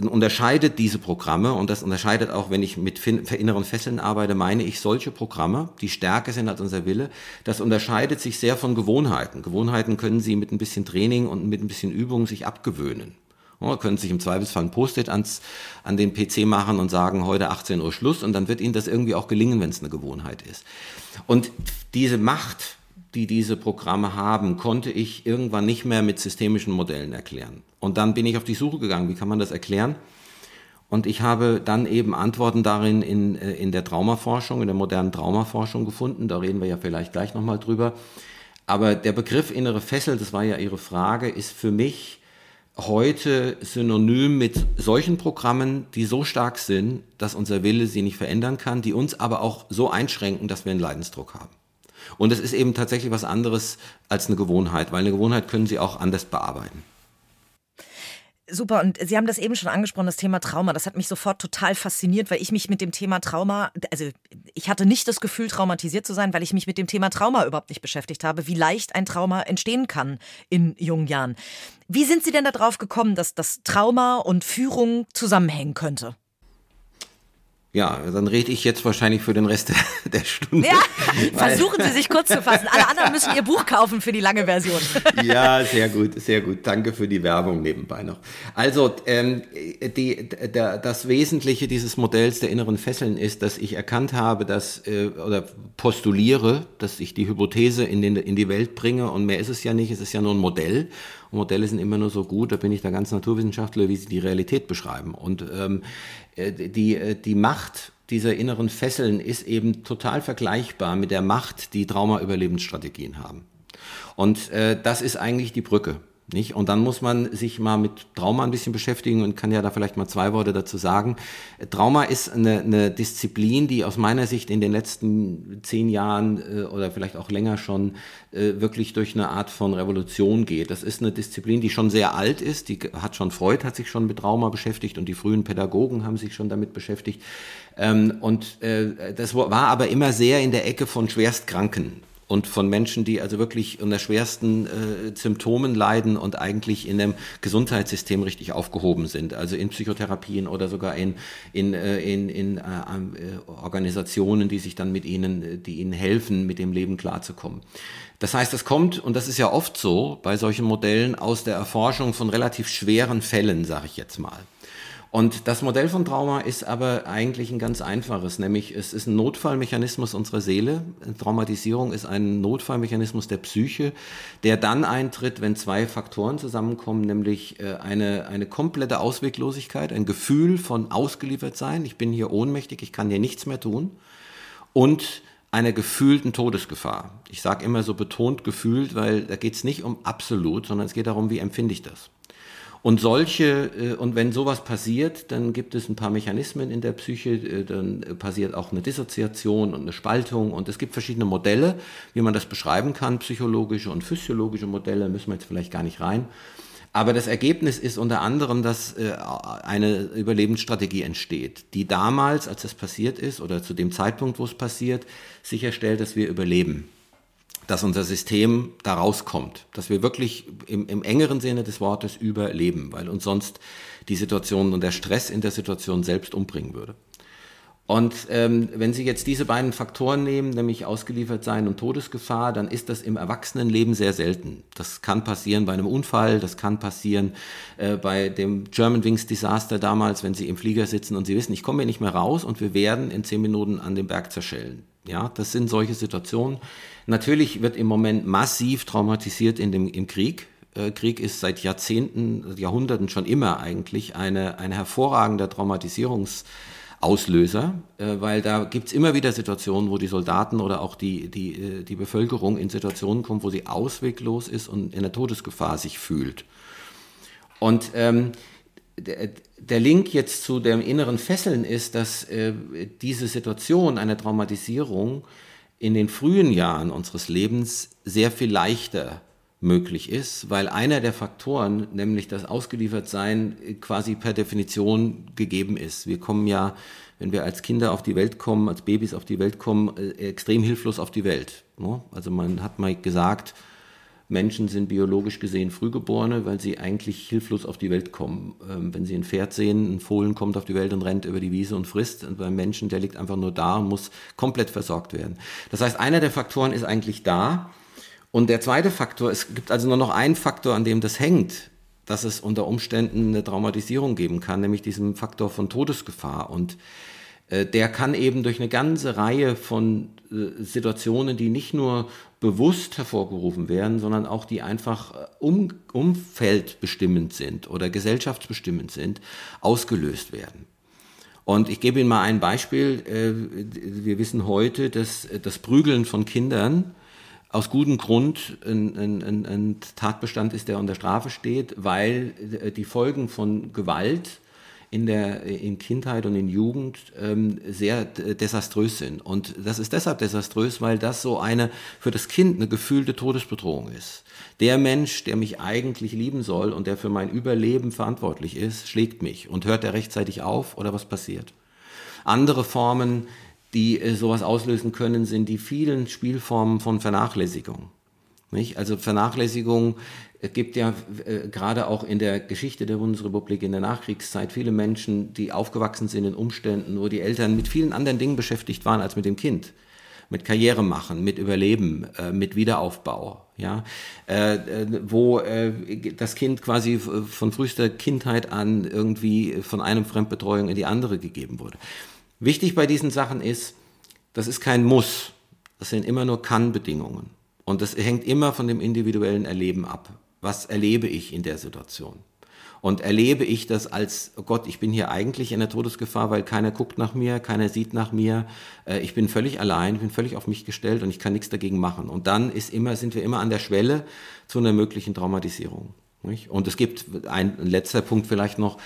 unterscheidet diese Programme und das unterscheidet auch, wenn ich mit inneren Fesseln arbeite, meine ich solche Programme, die stärker sind als unser Wille. Das unterscheidet sich sehr von Gewohnheiten. Gewohnheiten können Sie mit ein bisschen Training und mit ein bisschen Übung sich abgewöhnen. Ja, können sich im Zweifelsfall ein Post-it ans, an den PC machen und sagen, heute 18 Uhr Schluss und dann wird Ihnen das irgendwie auch gelingen, wenn es eine Gewohnheit ist. Und diese Macht, die diese Programme haben, konnte ich irgendwann nicht mehr mit systemischen Modellen erklären. Und dann bin ich auf die Suche gegangen, wie kann man das erklären? Und ich habe dann eben Antworten darin in, äh, in der Traumaforschung, in der modernen Traumaforschung gefunden. Da reden wir ja vielleicht gleich nochmal drüber. Aber der Begriff innere Fessel, das war ja Ihre Frage, ist für mich heute synonym mit solchen Programmen, die so stark sind, dass unser Wille sie nicht verändern kann, die uns aber auch so einschränken, dass wir einen Leidensdruck haben. Und es ist eben tatsächlich was anderes als eine Gewohnheit, weil eine Gewohnheit können Sie auch anders bearbeiten. Super, und Sie haben das eben schon angesprochen, das Thema Trauma. Das hat mich sofort total fasziniert, weil ich mich mit dem Thema Trauma, also ich hatte nicht das Gefühl, traumatisiert zu sein, weil ich mich mit dem Thema Trauma überhaupt nicht beschäftigt habe, wie leicht ein Trauma entstehen kann in jungen Jahren. Wie sind Sie denn darauf gekommen, dass das Trauma und Führung zusammenhängen könnte? Ja, dann rede ich jetzt wahrscheinlich für den Rest der, Stunde. Ja, versuchen Sie sich kurz zu fassen. Alle anderen müssen Ihr Buch kaufen für die lange Version. Ja, sehr gut, sehr gut. Danke für die Werbung nebenbei noch. Also, ähm, die, der, das Wesentliche dieses Modells der inneren Fesseln ist, dass ich erkannt habe, dass, äh, oder postuliere, dass ich die Hypothese in, den, in die Welt bringe und mehr ist es ja nicht, es ist ja nur ein Modell. Modelle sind immer nur so gut, da bin ich der ganz Naturwissenschaftler, wie sie die Realität beschreiben. Und ähm, äh, die, äh, die Macht dieser inneren Fesseln ist eben total vergleichbar mit der Macht, die Trauma-Überlebensstrategien haben. Und äh, das ist eigentlich die Brücke. Nicht? Und dann muss man sich mal mit Trauma ein bisschen beschäftigen und kann ja da vielleicht mal zwei Worte dazu sagen. Trauma ist eine, eine Disziplin, die aus meiner Sicht in den letzten zehn Jahren äh, oder vielleicht auch länger schon äh, wirklich durch eine Art von Revolution geht. Das ist eine Disziplin, die schon sehr alt ist. Die hat schon Freud hat sich schon mit Trauma beschäftigt und die frühen Pädagogen haben sich schon damit beschäftigt. Ähm, und äh, das war aber immer sehr in der Ecke von Schwerstkranken und von Menschen, die also wirklich unter schwersten äh, Symptomen leiden und eigentlich in dem Gesundheitssystem richtig aufgehoben sind, also in Psychotherapien oder sogar in, in, äh, in, in äh, äh Organisationen, die sich dann mit ihnen, die ihnen helfen, mit dem Leben klarzukommen. Das heißt, es kommt, und das ist ja oft so bei solchen Modellen, aus der Erforschung von relativ schweren Fällen, sage ich jetzt mal. Und das Modell von Trauma ist aber eigentlich ein ganz einfaches, nämlich es ist ein Notfallmechanismus unserer Seele. Traumatisierung ist ein Notfallmechanismus der Psyche, der dann eintritt, wenn zwei Faktoren zusammenkommen, nämlich äh, eine, eine komplette Ausweglosigkeit, ein Gefühl von ausgeliefert sein, ich bin hier ohnmächtig, ich kann hier nichts mehr tun und einer gefühlten Todesgefahr. Ich sage immer so betont gefühlt, weil da geht es nicht um absolut, sondern es geht darum, wie empfinde ich das. Und solche, äh, und wenn sowas passiert, dann gibt es ein paar Mechanismen in der Psyche, äh, dann passiert auch eine Dissoziation und eine Spaltung und es gibt verschiedene Modelle, wie man das beschreiben kann, psychologische und physiologische Modelle, müssen wir jetzt vielleicht gar nicht rein. Aber das Ergebnis ist unter anderem, dass äh, eine Überlebensstrategie entsteht, die damals, als das passiert ist, oder zu dem Zeitpunkt, wo es passiert, sicherstellt, dass wir überleben. Dass unser System da rauskommt, dass wir wirklich im, im engeren Sinne des Wortes überleben, weil uns sonst die Situation und der Stress in der Situation selbst umbringen würde. Und ähm, wenn Sie jetzt diese beiden Faktoren nehmen, nämlich ausgeliefert sein und Todesgefahr, dann ist das im Erwachsenenleben sehr selten. Das kann passieren bei einem Unfall, das kann passieren äh, bei dem German Wings Desaster damals, wenn Sie im Flieger sitzen und Sie wissen, ich komme hier nicht mehr raus und wir werden in zehn Minuten an dem Berg zerschellen. Ja, das sind solche Situationen. Natürlich wird im Moment massiv traumatisiert in dem, im Krieg. Äh, Krieg ist seit Jahrzehnten, Jahrhunderten schon immer eigentlich eine, eine hervorragender Traumatisierungsauslöser, äh, weil da gibt's immer wieder Situationen, wo die Soldaten oder auch die, die, äh, die Bevölkerung in Situationen kommt, wo sie ausweglos ist und in der Todesgefahr sich fühlt. Und ähm, der, der Link jetzt zu dem inneren Fesseln ist, dass äh, diese Situation einer Traumatisierung in den frühen Jahren unseres Lebens sehr viel leichter möglich ist, weil einer der Faktoren, nämlich das Ausgeliefertsein, quasi per Definition gegeben ist. Wir kommen ja, wenn wir als Kinder auf die Welt kommen, als Babys auf die Welt kommen, äh, extrem hilflos auf die Welt. Ne? Also man hat mal gesagt, Menschen sind biologisch gesehen Frühgeborene, weil sie eigentlich hilflos auf die Welt kommen. Ähm, wenn sie ein Pferd sehen, ein Fohlen kommt auf die Welt und rennt über die Wiese und frisst. Und beim Menschen, der liegt einfach nur da und muss komplett versorgt werden. Das heißt, einer der Faktoren ist eigentlich da. Und der zweite Faktor, es gibt also nur noch einen Faktor, an dem das hängt, dass es unter Umständen eine Traumatisierung geben kann, nämlich diesen Faktor von Todesgefahr. Und äh, der kann eben durch eine ganze Reihe von äh, Situationen, die nicht nur bewusst hervorgerufen werden, sondern auch die einfach äh, um, umfeldbestimmend sind oder gesellschaftsbestimmend sind, ausgelöst werden. Und ich gebe Ihnen mal ein Beispiel. Wir wissen heute, dass das Prügeln von Kindern aus gutem Grund ein, ein, ein Tatbestand ist, der unter Strafe steht, weil die Folgen von Gewalt in der in Kindheit und in Jugend ähm, sehr desaströs sind. Und das ist deshalb desaströs, weil das so eine für das Kind eine gefühlte Todesbedrohung ist. Der Mensch, der mich eigentlich lieben soll und der für mein Überleben verantwortlich ist, schlägt mich. Und hört er rechtzeitig auf oder was passiert? Andere Formen, die äh, sowas auslösen können, sind die vielen Spielformen von Vernachlässigung. Nicht? Also Vernachlässigung es gibt ja äh, gerade auch in der Geschichte der Bundesrepublik in der Nachkriegszeit viele Menschen, die aufgewachsen sind in Umständen, wo die Eltern mit vielen anderen Dingen beschäftigt waren als mit dem Kind. Mit Karriere machen, mit Überleben, äh, mit Wiederaufbau, ja, äh, äh wo äh, das Kind quasi von frühester Kindheit an irgendwie von einem Fremdbetreuung in die andere gegeben wurde. Wichtig bei diesen Sachen ist, das ist kein Muss, das sind immer nur Kann-Bedingungen. Und das hängt immer von dem individuellen Erleben ab was erlebe ich in der Situation? Und erlebe ich das als, oh Gott, ich bin hier eigentlich in der Todesgefahr, weil keiner guckt nach mir, keiner sieht nach mir, äh, ich bin völlig allein, bin völlig auf mich gestellt und ich kann nichts dagegen machen. Und dann ist immer, sind wir immer an der Schwelle zu einer möglichen Traumatisierung. Und es gibt ein, ein letzter Punkt vielleicht noch,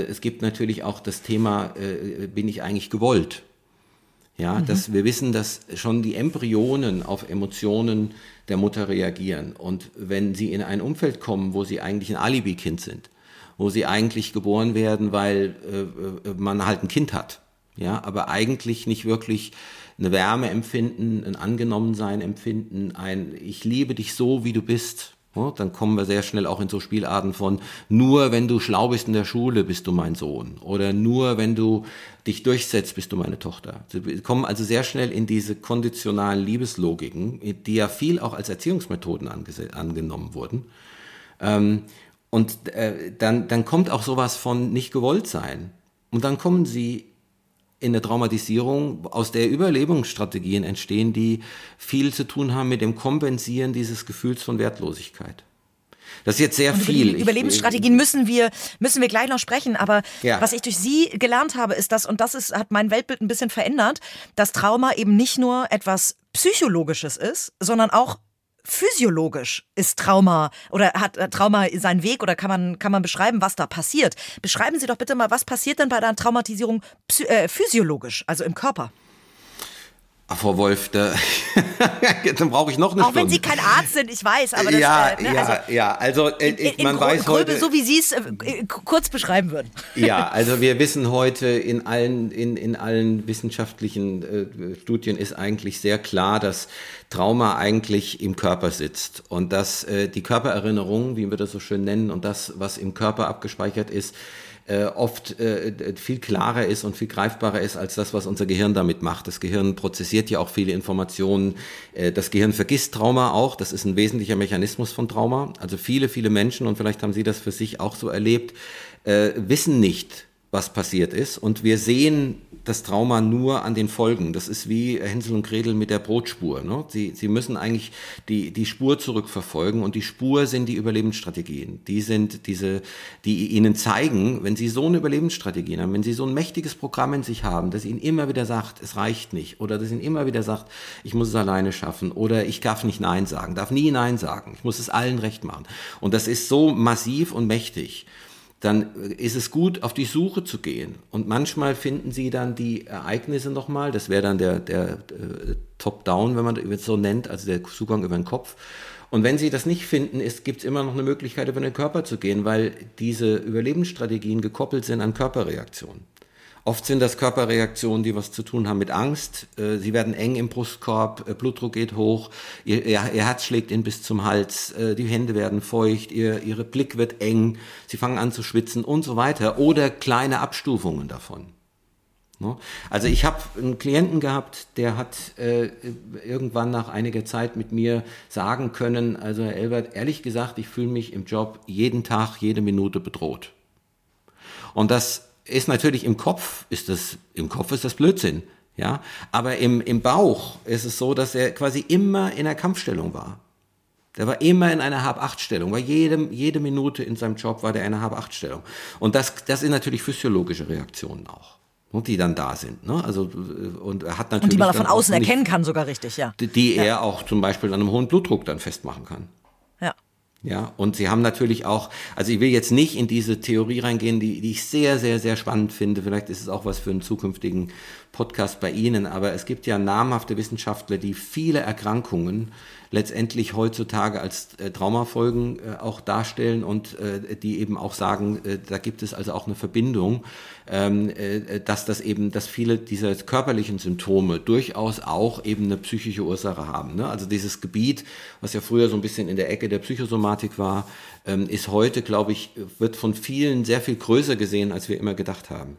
es gibt natürlich auch das Thema, äh, bin ich eigentlich gewollt? Ja, mhm. dass wir wissen, dass schon die Embryonen auf Emotionen der Mutter reagieren. Und wenn sie in ein Umfeld kommen, wo sie eigentlich ein Alibi-Kind sind, wo sie eigentlich geboren werden, weil äh, äh, man halt ein Kind hat, ja, aber eigentlich nicht wirklich eine Wärme empfinden, ein Angenommensein empfinden, ein Ich liebe dich so, wie du bist, dann kommen wir sehr schnell auch in so Spielarten von, nur wenn du schlau bist in der Schule, bist du mein Sohn. Oder nur wenn du dich durchsetzt, bist du meine Tochter. Wir kommen also sehr schnell in diese konditionalen Liebeslogiken, die ja viel auch als Erziehungsmethoden angenommen wurden. Ähm, und äh, dann, dann kommt auch sowas von nicht gewollt sein. Und dann kommen sie in der Traumatisierung, aus der Überlebensstrategien entstehen, die viel zu tun haben mit dem Kompensieren dieses Gefühls von Wertlosigkeit. Das ist jetzt sehr Und viel. Über die Überlebensstrategien müssen wir, müssen wir gleich noch sprechen. Aber ja. was ich durch Sie gelernt habe, ist das, und das ist, hat mein Weltbild ein bisschen verändert, dass Trauma eben nicht nur etwas Psychologisches ist, sondern auch physiologisch ist Trauma oder hat Trauma seinen Weg oder kann man, kann man beschreiben, was da passiert? Beschreiben Sie doch bitte mal, was passiert denn bei einer Traumatisierung äh, physiologisch, also im Körper? Ach, Frau Wolf, da, dann brauche ich noch eine Auch Stunde. wenn Sie kein Arzt sind, ich weiß, aber das, ja, äh, ne, ja, also, ja, also äh, in, in, man in weiß heute, so wie Sie es äh, kurz beschreiben würden. Ja, also wir wissen heute in allen, in, in allen wissenschaftlichen äh, Studien ist eigentlich sehr klar, dass Trauma eigentlich im Körper sitzt und dass äh, die Körpererinnerung, wie wir das so schön nennen, und das, was im Körper abgespeichert ist, äh, oft äh, viel klarer ist und viel greifbarer ist als das, was unser Gehirn damit macht. Das Gehirn prozessiert ja auch viele Informationen. Äh, das Gehirn vergisst Trauma auch. Das ist ein wesentlicher Mechanismus von Trauma. Also viele, viele Menschen, und vielleicht haben Sie das für sich auch so erlebt, äh, wissen nicht, was passiert ist. Und wir sehen das Trauma nur an den Folgen. Das ist wie Hänsel und Gretel mit der Brotspur. Ne? Sie, sie müssen eigentlich die, die Spur zurückverfolgen und die Spur sind die Überlebensstrategien. Die sind diese, die ihnen zeigen, wenn sie so eine Überlebensstrategie haben, wenn sie so ein mächtiges Programm in sich haben, das ihnen immer wieder sagt, es reicht nicht oder das ihnen immer wieder sagt, ich muss es alleine schaffen oder ich darf nicht Nein sagen, darf nie Nein sagen, ich muss es allen recht machen. Und das ist so massiv und mächtig dann ist es gut, auf die Suche zu gehen. Und manchmal finden sie dann die Ereignisse nochmal, das wäre dann der, der äh, Top-Down, wenn man es so nennt, also der Zugang über den Kopf. Und wenn sie das nicht finden, gibt es immer noch eine Möglichkeit, über den Körper zu gehen, weil diese Überlebensstrategien gekoppelt sind an Körperreaktionen. Oft sind das Körperreaktionen, die was zu tun haben mit Angst. Äh, sie werden eng im Brustkorb, äh, Blutdruck geht hoch, ihr, ihr, Herz schlägt ihnen bis zum Hals, äh, die Hände werden feucht, ihr, ihre Blick wird eng, sie fangen an zu schwitzen und so weiter. Oder kleine Abstufungen davon. Ne? Also ich habe einen Klienten gehabt, der hat irgendwann nach einiger Zeit mit mir sagen können, also Herr Elbert, ehrlich gesagt, ich fühle mich im Job jeden Tag, jede Minute bedroht. Und das ist natürlich im Kopf, ist das, im Kopf ist das Blödsinn, ja. Aber im, im Bauch ist es so, dass er quasi immer in der Kampfstellung war. Der war immer in einer Hab-Acht-Stellung, weil jede, jede Minute in seinem Job war der in einer Hab-Acht-Stellung. Und das, das sind natürlich physiologische Reaktionen auch die dann da sind. Ne? Also, und er hat natürlich und die man von außen erkennen kann, sogar richtig, ja. Die, die ja. er auch zum Beispiel an einem hohen Blutdruck dann festmachen kann. Ja. Und sie haben natürlich auch, also ich will jetzt nicht in diese Theorie reingehen, die, die ich sehr, sehr, sehr spannend finde. Vielleicht ist es auch was für einen zukünftigen Podcast bei Ihnen, aber es gibt ja namhafte Wissenschaftler, die viele Erkrankungen letztendlich heutzutage als äh, Traumafolgen äh, auch darstellen und äh, die eben auch sagen, da gibt es also auch eine Verbindung, ähm, äh, dass das eben, dass viele dieser körperlichen Symptome durchaus auch eben eine psychische Ursache haben. Ne? Also dieses Gebiet, was ja früher so ein bisschen in der Ecke der Psychosomatik war, ähm, ist heute, glaube ich, wird von vielen sehr viel größer gesehen, als wir immer gedacht haben.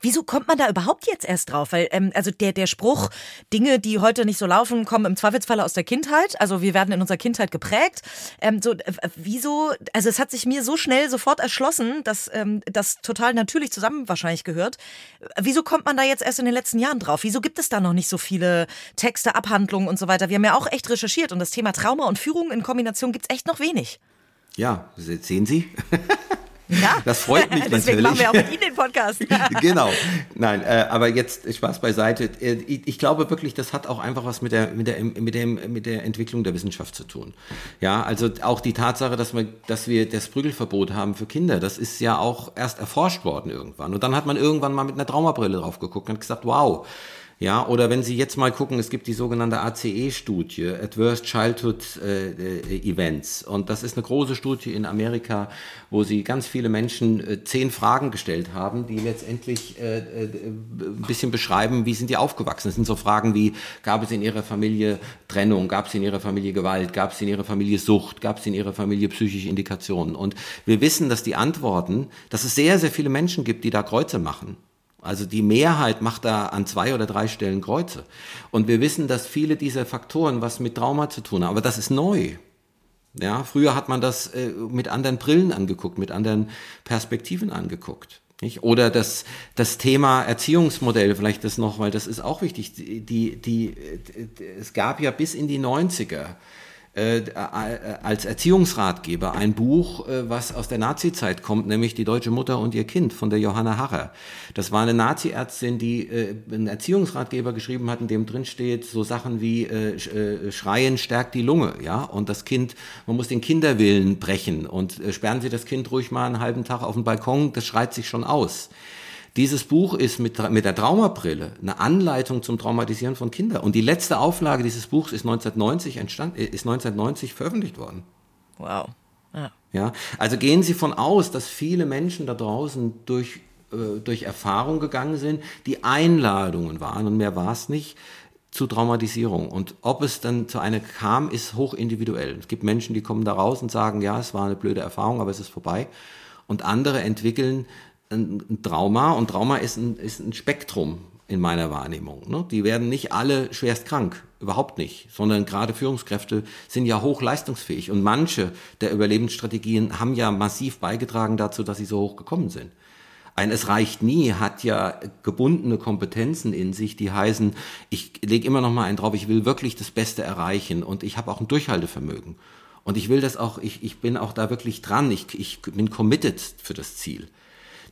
Wieso kommt man da überhaupt jetzt erst drauf? Weil, ähm, also der, der Spruch, Dinge, die heute nicht so laufen, kommen im Zweifelsfall aus der Kindheit. Also wir werden in unserer Kindheit geprägt. Ähm, so, äh, wieso, also es hat sich mir so schnell sofort erschlossen, dass ähm, das total natürlich zusammen wahrscheinlich gehört. Wieso kommt man da jetzt erst in den letzten Jahren drauf? Wieso gibt es da noch nicht so viele Texte, Abhandlungen und so weiter? Wir haben ja auch echt recherchiert und das Thema Trauma und Führung in Kombination gibt es echt noch wenig. Ja, sehen Sie? Ja, das freut mich Deswegen natürlich. machen wir auch mit Ihnen den Podcast. genau. Nein, äh, aber jetzt Spaß beiseite. Äh, ich, ich, glaube wirklich, das hat auch einfach was mit der, mit, der, mit, dem, mit der Entwicklung der Wissenschaft zu tun. Ja, also auch die Tatsache, dass wir, dass wir das Prügelverbot haben für Kinder, das ist ja auch erst erforscht worden irgendwann. Und dann hat man irgendwann mal mit einer Traumabrille drauf geguckt und gesagt, wow, ja, oder wenn Sie jetzt mal gucken, es gibt die sogenannte ACE-Studie, Adverse Childhood äh, äh, Events. Und das ist eine große Studie in Amerika, wo sie ganz viele Menschen äh, zehn Fragen gestellt haben, die letztendlich äh, äh, ein bisschen beschreiben, wie sind die aufgewachsen. Das sind so Fragen wie, gab es in ihrer Familie Trennung, gab es in ihrer Familie Gewalt, gab es in ihrer Familie Sucht, gab es in ihrer Familie psychische Indikationen. Und wir wissen, dass die Antworten, dass es sehr, sehr viele Menschen gibt, die da Kreuze machen. Also die Mehrheit macht da an zwei oder drei Stellen Kreuze. Und wir wissen, dass viele dieser Faktoren was mit Trauma zu tun haben. Aber das ist neu. Ja, früher hat man das äh, mit anderen Brillen angeguckt, mit anderen Perspektiven angeguckt. Nicht? Oder das, das Thema Erziehungsmodell, vielleicht das noch, weil das ist auch wichtig. Die, die, die, es gab ja bis in die 90er äh, als Erziehungsratgeber ein Buch, äh, was aus der Nazizeit kommt, nämlich Die deutsche Mutter und ihr Kind von der Johanna Harrer. Das war eine Nazi-Ärztin, die äh, einen Erziehungsratgeber geschrieben hat, in dem drin steht so Sachen wie äh, äh, Schreien stärkt die Lunge, ja, und das Kind, man muss den Kinderwillen brechen und äh, sperren Sie das Kind ruhig mal einen halben Tag auf den Balkon, das schreit sich schon aus. Dieses Buch ist mit, mit der Traumabrille eine Anleitung zum Traumatisieren von Kindern. Und die letzte Auflage dieses Buchs ist 1990 entstanden, ist 1990 veröffentlicht worden. Wow. Ja. ja. Also gehen Sie von aus, dass viele Menschen da draußen durch, äh, durch Erfahrung gegangen sind, die Einladungen waren und mehr war es nicht zu Traumatisierung. Und ob es dann zu einer kam, ist hoch individuell. Es gibt Menschen, die kommen da raus und sagen, ja, es war eine blöde Erfahrung, aber es ist vorbei. Und andere entwickeln ein, ein Trauma und Trauma ist ein, ist ein Spektrum in meiner Wahrnehmung. Ne? Die werden nicht alle schwerst krank, überhaupt nicht, sondern gerade Führungskräfte sind ja hoch leistungsfähig und manche der Überlebensstrategien haben ja massiv beigetragen dazu, dass sie so hoch gekommen sind. Ein Es reicht nie hat ja gebundene Kompetenzen in sich, die heißen, ich lege immer noch mal einen drauf, ich will wirklich das Beste erreichen und ich habe auch ein Durchhaltevermögen. Und ich will das auch, ich, ich bin auch da wirklich dran, ich, ich bin committed für das Ziel.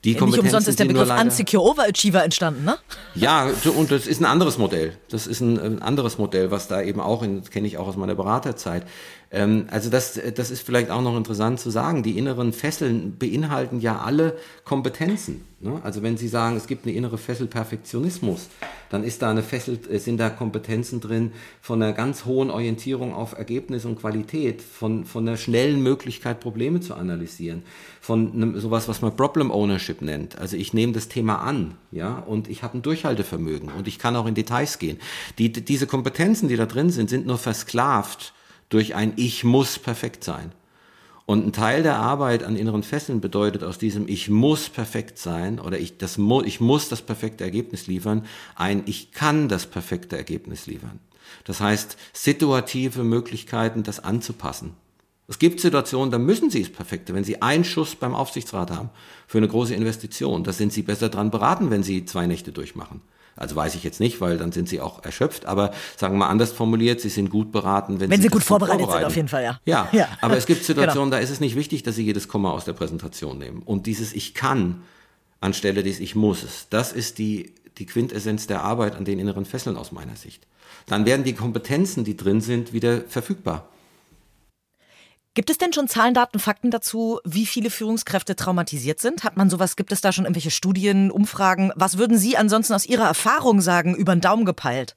Die ja, nicht umsonst ist der Begriff Unsecure Overachiever entstanden, ne? Ja, und das ist ein anderes Modell. Das ist ein, ein anderes Modell, was da eben auch, das kenne ich auch aus meiner Beraterzeit, ähm, also das, das ist vielleicht auch noch interessant zu sagen. Die inneren Fesseln beinhalten ja alle Kompetenzen. Ne? Also wenn Sie sagen, es gibt eine innere Fessel Perfektionismus, dann ist da eine Fessel, äh, sind da Kompetenzen drin von einer ganz hohen Orientierung auf Ergebnis und Qualität, von, von einer schnellen Möglichkeit, Probleme zu analysieren, von einem, sowas, was man Problem Ownership nennt. Also ich nehme das Thema an, ja, und ich habe ein Durchhaltevermögen und ich kann auch in Details gehen. Die, diese Kompetenzen, die da drin sind, sind nur versklavt durch ein Ich muss perfekt sein. Und ein Teil der Arbeit an inneren Fesseln bedeutet aus diesem Ich muss perfekt sein oder ich, das ich muss das perfekte Ergebnis liefern, ein Ich kann das perfekte Ergebnis liefern. Das heißt, situative Möglichkeiten, das anzupassen. Es gibt Situationen, da müssen Sie es perfekte. Wenn Sie einen Schuss beim Aufsichtsrat haben für eine große Investition, da sind Sie besser dran beraten, wenn Sie zwei Nächte durchmachen. Also weiß ich jetzt nicht, weil dann sind sie auch erschöpft, aber sagen wir mal anders formuliert, sie sind gut beraten, wenn, wenn sie, sie gut vorbereitet sind, auf jeden Fall, ja. Ja, ja. aber es gibt Situationen, genau. da ist es nicht wichtig, dass sie jedes Komma aus der Präsentation nehmen. Und dieses Ich kann anstelle des Ich muss es, das ist die, die Quintessenz der Arbeit an den inneren Fesseln aus meiner Sicht. Dann werden die Kompetenzen, die drin sind, wieder verfügbar. Gibt es denn schon Zahlen, Daten, Fakten dazu, wie viele Führungskräfte traumatisiert sind? Hat man sowas, gibt es da schon irgendwelche Studien, Umfragen? Was würden Sie ansonsten aus Ihrer Erfahrung sagen, über den Daumen gepeilt?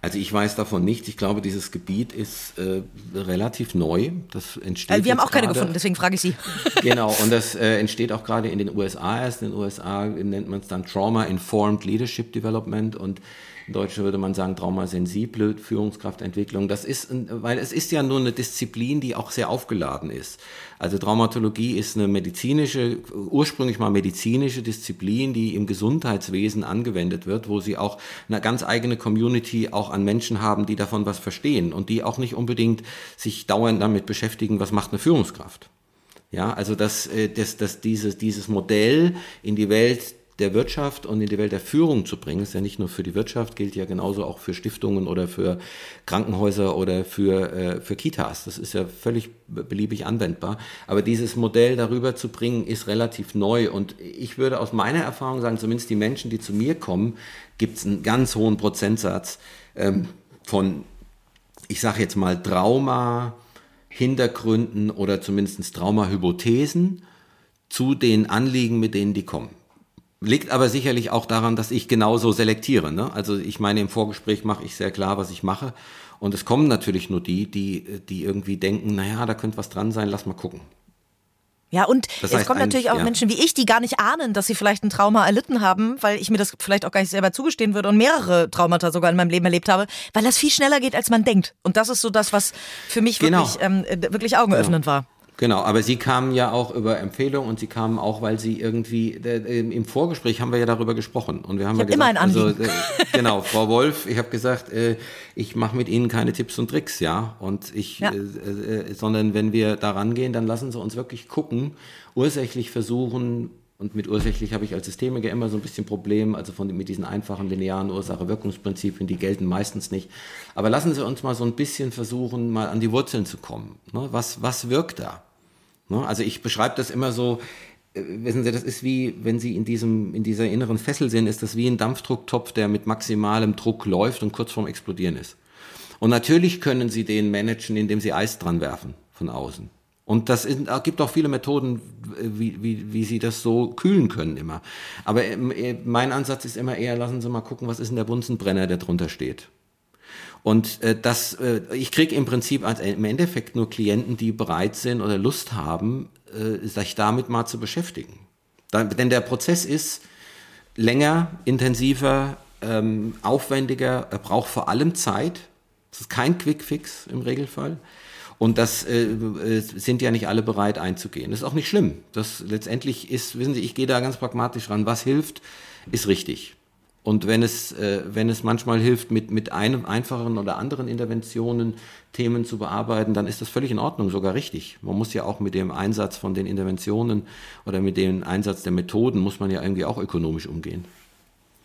Also ich weiß davon nichts. Ich glaube, dieses Gebiet ist äh, relativ neu. Das entsteht. Also wir haben auch keine gefunden, deswegen frage ich Sie. Genau, und das äh, entsteht auch gerade in den USA erst. In den USA nennt man es dann Trauma Informed Leadership Development und in Deutsch würde man sagen traumasensible Führungskraftentwicklung. Das ist, weil es ist ja nur eine Disziplin, die auch sehr aufgeladen ist. Also Traumatologie ist eine medizinische, ursprünglich mal medizinische Disziplin, die im Gesundheitswesen angewendet wird, wo sie auch eine ganz eigene Community auch an Menschen haben, die davon was verstehen und die auch nicht unbedingt sich dauernd damit beschäftigen, was macht eine Führungskraft. Ja, also dass, äh, dass, dass dieses, dieses Modell in die Welt der Wirtschaft und in die Welt der Führung zu bringen. Ist ja nicht nur für die Wirtschaft, gilt ja genauso auch für Stiftungen oder für Krankenhäuser oder für, äh, für Kitas. Das ist ja völlig beliebig anwendbar. Aber dieses Modell darüber zu bringen, ist relativ neu. Und ich würde aus meiner Erfahrung sagen, zumindest die Menschen, die zu mir kommen, gibt es einen ganz hohen Prozentsatz ähm, von, ich sage jetzt mal, Trauma, Hintergründen oder zumindest Trauma-Hypothesen zu den Anliegen, mit denen die kommen. Liegt aber sicherlich auch daran, dass ich genauso selektiere. Ne? Also ich meine, im Vorgespräch mache ich sehr klar, was ich mache. Und es kommen natürlich nur die, die, die irgendwie denken, naja, da könnte was dran sein, lass mal gucken. Ja, und das es kommen natürlich auch ja. Menschen wie ich, die gar nicht ahnen, dass sie vielleicht ein Trauma erlitten haben, weil ich mir das vielleicht auch gar nicht selber zugestehen würde und mehrere Traumata sogar in meinem Leben erlebt habe, weil das viel schneller geht, als man denkt. Und das ist so das, was für mich genau. wirklich, ähm, wirklich augenöffnend genau. war. Genau, aber Sie kamen ja auch über Empfehlung und Sie kamen auch, weil Sie irgendwie äh, im Vorgespräch haben wir ja darüber gesprochen und wir haben ich ja gesagt, immer ein also, äh, genau, Frau Wolf, ich habe gesagt, äh, ich mache mit Ihnen keine Tipps und Tricks, ja, und ich, ja. Äh, äh, sondern wenn wir da rangehen, dann lassen Sie uns wirklich gucken, ursächlich versuchen, und mit ursächlich habe ich als Systemiker immer so ein bisschen Problem, also von, mit diesen einfachen linearen Ursache-Wirkungsprinzipien, die gelten meistens nicht. Aber lassen Sie uns mal so ein bisschen versuchen, mal an die Wurzeln zu kommen. Ne? Was, was wirkt da? Ne? Also ich beschreibe das immer so, äh, wissen Sie, das ist wie, wenn Sie in, diesem, in dieser inneren Fessel sind, ist das wie ein Dampfdrucktopf, der mit maximalem Druck läuft und kurz vorm Explodieren ist. Und natürlich können Sie den managen, indem Sie Eis dran werfen von außen. Und das ist, gibt auch viele Methoden, wie, wie, wie sie das so kühlen können immer. Aber äh, mein Ansatz ist immer eher, lassen Sie mal gucken, was ist denn der Bunsenbrenner, der drunter steht. Und äh, das, äh, ich kriege im Prinzip als, im Endeffekt nur Klienten, die bereit sind oder Lust haben, äh, sich damit mal zu beschäftigen. Da, denn der Prozess ist länger, intensiver, ähm, aufwendiger, er braucht vor allem Zeit. Es ist kein Quickfix im Regelfall. Und das äh, äh, sind ja nicht alle bereit einzugehen. Das ist auch nicht schlimm. Das letztendlich ist, wissen Sie, ich gehe da ganz pragmatisch ran. Was hilft, ist richtig. Und wenn es, äh, wenn es manchmal hilft, mit, mit einem einfacheren oder anderen Interventionen Themen zu bearbeiten, dann ist das völlig in Ordnung, sogar richtig. Man muss ja auch mit dem Einsatz von den Interventionen oder mit dem Einsatz der Methoden, muss man ja irgendwie auch ökonomisch umgehen.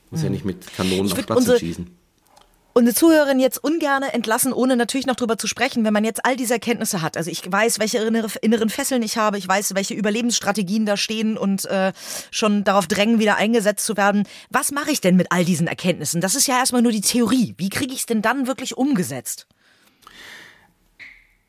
Muss mhm. ja nicht mit Kanonen auf Spatzen schießen unsere Zuhörerin jetzt ungern entlassen, ohne natürlich noch drüber zu sprechen, wenn man jetzt all diese Erkenntnisse hat. Also ich weiß, welche inneren Fesseln ich habe, ich weiß, welche Überlebensstrategien da stehen und äh, schon darauf drängen, wieder eingesetzt zu werden. Was mache ich denn mit all diesen Erkenntnissen? Das ist ja erstmal nur die Theorie. Wie kriege ich es denn dann wirklich umgesetzt?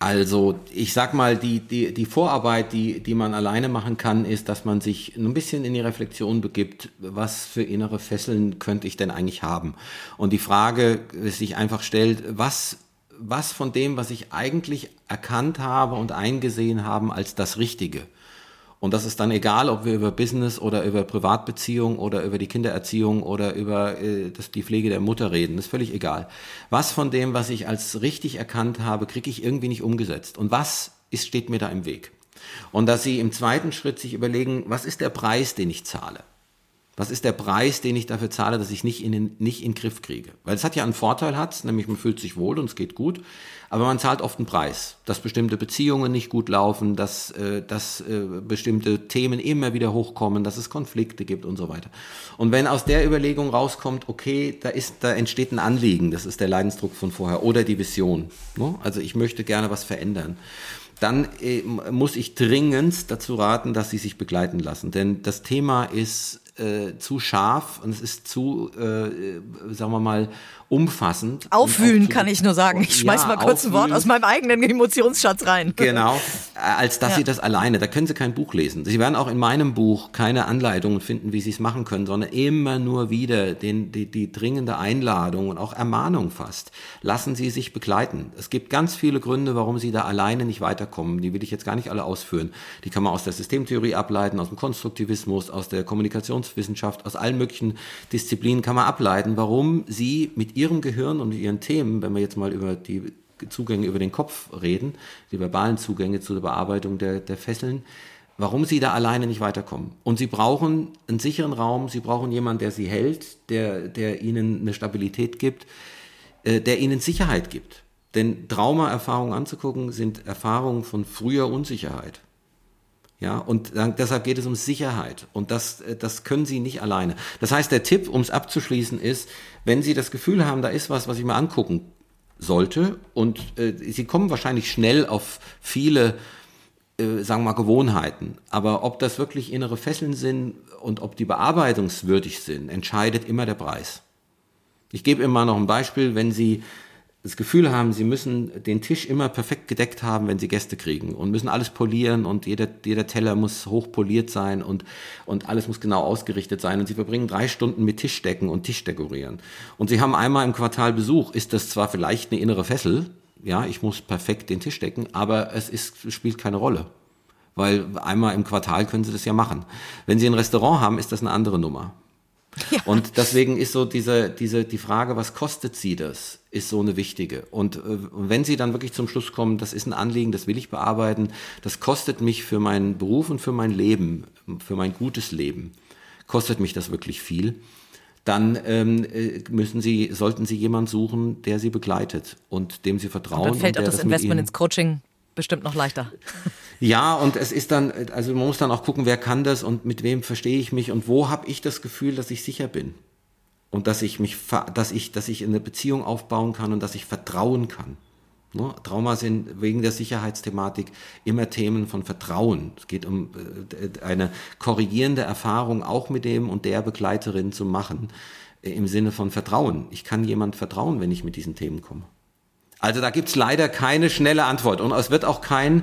Also ich sag mal, die, die, die Vorarbeit, die, die man alleine machen kann, ist, dass man sich ein bisschen in die Reflexion begibt, was für innere Fesseln könnte ich denn eigentlich haben? Und die Frage sich einfach stellt, was, was von dem, was ich eigentlich erkannt habe und eingesehen habe als das Richtige, und das ist dann egal, ob wir über Business oder über Privatbeziehung oder über die Kindererziehung oder über äh, das, die Pflege der Mutter reden. Das ist völlig egal. Was von dem, was ich als richtig erkannt habe, kriege ich irgendwie nicht umgesetzt. Und was ist, steht mir da im Weg? Und dass Sie im zweiten Schritt sich überlegen, was ist der Preis, den ich zahle? Was ist der Preis, den ich dafür zahle, dass ich nicht in den, nicht in den Griff kriege? Weil es hat ja einen Vorteil, hat nämlich man fühlt sich wohl und es geht gut, aber man zahlt oft einen Preis, dass bestimmte Beziehungen nicht gut laufen, dass, äh, dass äh, bestimmte Themen immer wieder hochkommen, dass es Konflikte gibt und so weiter. Und wenn aus der Überlegung rauskommt, okay, da ist, da entsteht ein Anliegen, das ist der Leidensdruck von vorher oder die Vision. Ne? Also ich möchte gerne was verändern dann äh, muss ich dringend dazu raten, dass sie sich begleiten lassen. Denn das Thema ist äh, zu scharf und es ist zu, äh, sagen wir mal, umfassend. Aufwühlen kann ich nur sagen. Ich schmeiß ja, mal kurz aufwühlen. ein Wort aus meinem eigenen Emotionsschatz rein. Genau, als dass ja. Sie das alleine, da können Sie kein Buch lesen. Sie werden auch in meinem Buch keine Anleitungen finden, wie Sie es machen können, sondern immer nur wieder den, die, die dringende Einladung und auch Ermahnung fast. Lassen Sie sich begleiten. Es gibt ganz viele Gründe, warum Sie da alleine nicht weiterkommen. Die will ich jetzt gar nicht alle ausführen. Die kann man aus der Systemtheorie ableiten, aus dem Konstruktivismus, aus der Kommunikationswissenschaft, aus allen möglichen Disziplinen kann man ableiten, warum Sie mit ihrem Gehirn und ihren Themen, wenn wir jetzt mal über die Zugänge über den Kopf reden, die verbalen Zugänge zur Bearbeitung der, der Fesseln, warum sie da alleine nicht weiterkommen. Und sie brauchen einen sicheren Raum, sie brauchen jemanden, der sie hält, der, der ihnen eine Stabilität gibt, äh, der ihnen Sicherheit gibt. Denn Traumaerfahrungen anzugucken sind Erfahrungen von früher Unsicherheit. Ja, und dann, deshalb geht es um Sicherheit. Und das, äh, das können Sie nicht alleine. Das heißt, der Tipp, um es abzuschließen, ist, wenn Sie das Gefühl haben, da ist was, was ich mir angucken sollte, und äh, Sie kommen wahrscheinlich schnell auf viele, äh, sagen wir mal, Gewohnheiten. Aber ob das wirklich innere Fesseln sind und ob die bearbeitungswürdig sind, entscheidet immer der Preis. Ich gebe immer noch ein Beispiel, wenn Sie das Gefühl haben, sie müssen den Tisch immer perfekt gedeckt haben, wenn sie Gäste kriegen und müssen alles polieren und jeder, jeder Teller muss hoch poliert sein und, und alles muss genau ausgerichtet sein und sie verbringen drei Stunden mit Tischdecken und Tischdekorieren. Und sie haben einmal im Quartal Besuch, ist das zwar vielleicht eine innere Fessel, ja, ich muss perfekt den Tisch decken, aber es ist, spielt keine Rolle. Weil einmal im Quartal können sie das ja machen. Wenn sie ein Restaurant haben, ist das eine andere Nummer. Ja. Und deswegen ist so diese, diese, die Frage, was kostet sie das, ist so eine wichtige. Und äh, wenn sie dann wirklich zum Schluss kommen, das ist ein Anliegen, das will ich bearbeiten, das kostet mich für meinen Beruf und für mein Leben, für mein gutes Leben, kostet mich das wirklich viel, dann ähm, äh, müssen Sie, sollten Sie jemanden suchen, der Sie begleitet und dem Sie vertrauen. Und dann fällt auch das, das Investment ins Coaching bestimmt noch leichter. Ja, und es ist dann, also man muss dann auch gucken, wer kann das und mit wem verstehe ich mich und wo habe ich das Gefühl, dass ich sicher bin. Und dass ich mich, dass ich, dass ich eine Beziehung aufbauen kann und dass ich vertrauen kann. Ne? Trauma sind wegen der Sicherheitsthematik immer Themen von Vertrauen. Es geht um äh, eine korrigierende Erfahrung auch mit dem und der Begleiterin zu machen, äh, im Sinne von Vertrauen. Ich kann jemand vertrauen, wenn ich mit diesen Themen komme. Also da gibt's leider keine schnelle Antwort und es wird auch kein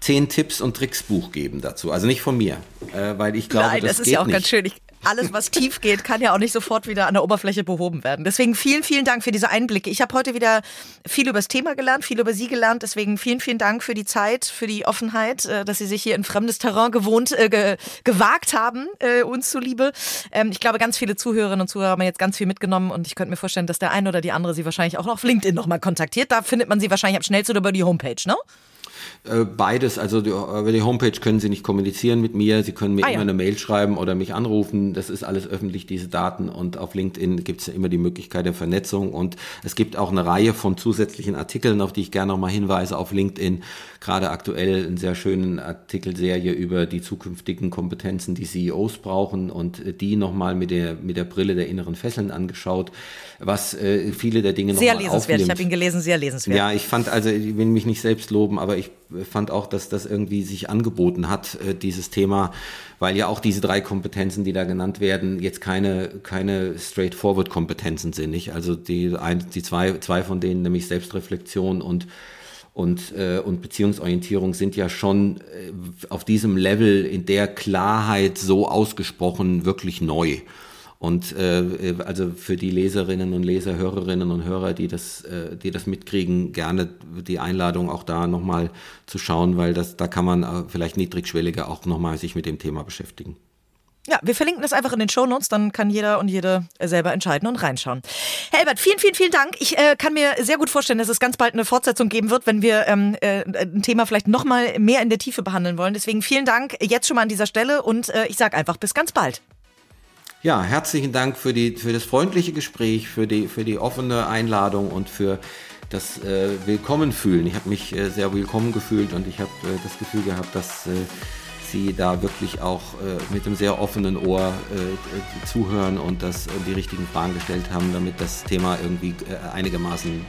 zehn Tipps und Tricks Buch geben dazu. Also nicht von mir, äh, weil ich glaube, Nein, das, das ist geht ja auch nicht. ganz schön. Ich, alles, was tief geht, kann ja auch nicht sofort wieder an der Oberfläche behoben werden. Deswegen vielen, vielen Dank für diese Einblicke. Ich habe heute wieder viel über das Thema gelernt, viel über Sie gelernt. Deswegen vielen, vielen Dank für die Zeit, für die Offenheit, äh, dass Sie sich hier in fremdes Terrain gewohnt, äh, ge gewagt haben, äh, uns zuliebe. Ähm, ich glaube, ganz viele Zuhörerinnen und Zuhörer haben jetzt ganz viel mitgenommen und ich könnte mir vorstellen, dass der eine oder die andere Sie wahrscheinlich auch noch auf LinkedIn nochmal kontaktiert. Da findet man Sie wahrscheinlich am schnellsten über die Homepage, ne? Äh, Beides, also die, über die Homepage können Sie nicht kommunizieren mit mir. Sie können mir Ah, ja. immer eine Mail schreiben oder mich anrufen. Das ist alles öffentlich, diese Daten. Und auf LinkedIn gibt es ja immer die Möglichkeit der Vernetzung. Und es gibt auch eine Reihe von zusätzlichen Artikeln, auf die ich gerne nochmal hinweise auf LinkedIn. Gerade aktuell einen sehr schönen Artikelserie über die zukünftigen Kompetenzen, die CEOs brauchen und die nochmal mit der, mit der Brille der inneren Fesseln angeschaut, was äh, viele der Dinge Sehr nochmal lesenswert. Ich aufnimmt. habe ihn gelesen, sehr lesenswert. Ja, ich fand also, ich will mich nicht selbst loben, aber ich fand auch, dass das irgendwie sich angeboten hat, äh, dieses Thema, weil ja auch diese drei Kompetenzen, die da genannt werden, jetzt keine, keine straightforward Kompetenzen sind, nicht? Also die, ein, die zwei, zwei von denen, nämlich Selbstreflexion und und, äh, und Beziehungsorientierung sind ja schon äh, auf diesem Level in der Klarheit so ausgesprochen wirklich neu. Und äh, also für die Leserinnen und Leser, Hörerinnen und Hörer, die das, äh, die das mitkriegen, gerne die Einladung auch da nochmal zu schauen, weil das, da kann man äh, vielleicht niedrigschwelliger auch nochmal sich mit dem Thema beschäftigen. Ja, wir verlinken das einfach in den Shownotes, dann kann jeder und jede äh, selber entscheiden und reinschauen. Herr Elbert, vielen, vielen, vielen Dank. Ich äh, kann mir sehr gut vorstellen, dass es ganz bald eine Fortsetzung geben wird, wenn wir ähm, äh, ein Thema vielleicht nochmal mehr in der Tiefe behandeln wollen. Deswegen vielen Dank jetzt schon mal an dieser Stelle und äh, ich sage einfach bis ganz bald. Ja, herzlichen Dank für, die, für das freundliche Gespräch, für die, für die offene Einladung und für das äh, Willkommen fühlen. Ich habe mich äh, sehr willkommen gefühlt und ich habe äh, das Gefühl gehabt, dass äh, Sie da wirklich auch äh, mit einem sehr offenen Ohr äh, zuhören und das die richtigen Fragen gestellt haben, damit das Thema irgendwie einigermaßen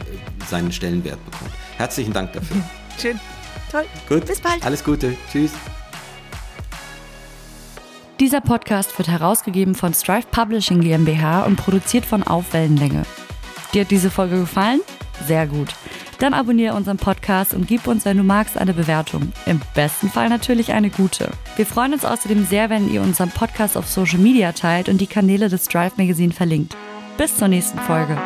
seinen Stellenwert bekommt. Herzlichen Dank dafür. Schön. Toll. Gut. Bis bald. Alles Gute. Tschüss. Dieser Podcast wird herausgegeben von Strive Publishing GmbH und produziert von Auf Wellenlänge. Dir hat diese Folge gefallen? Sehr gut. Dann abonniere unseren Podcast und gib uns, wenn du magst, eine Bewertung. Im besten Fall natürlich eine gute. Wir freuen uns außerdem sehr, wenn ihr unseren Podcast auf Social Media teilt und die Kanäle des Strive Magazine verlinkt. Bis zur nächsten Folge.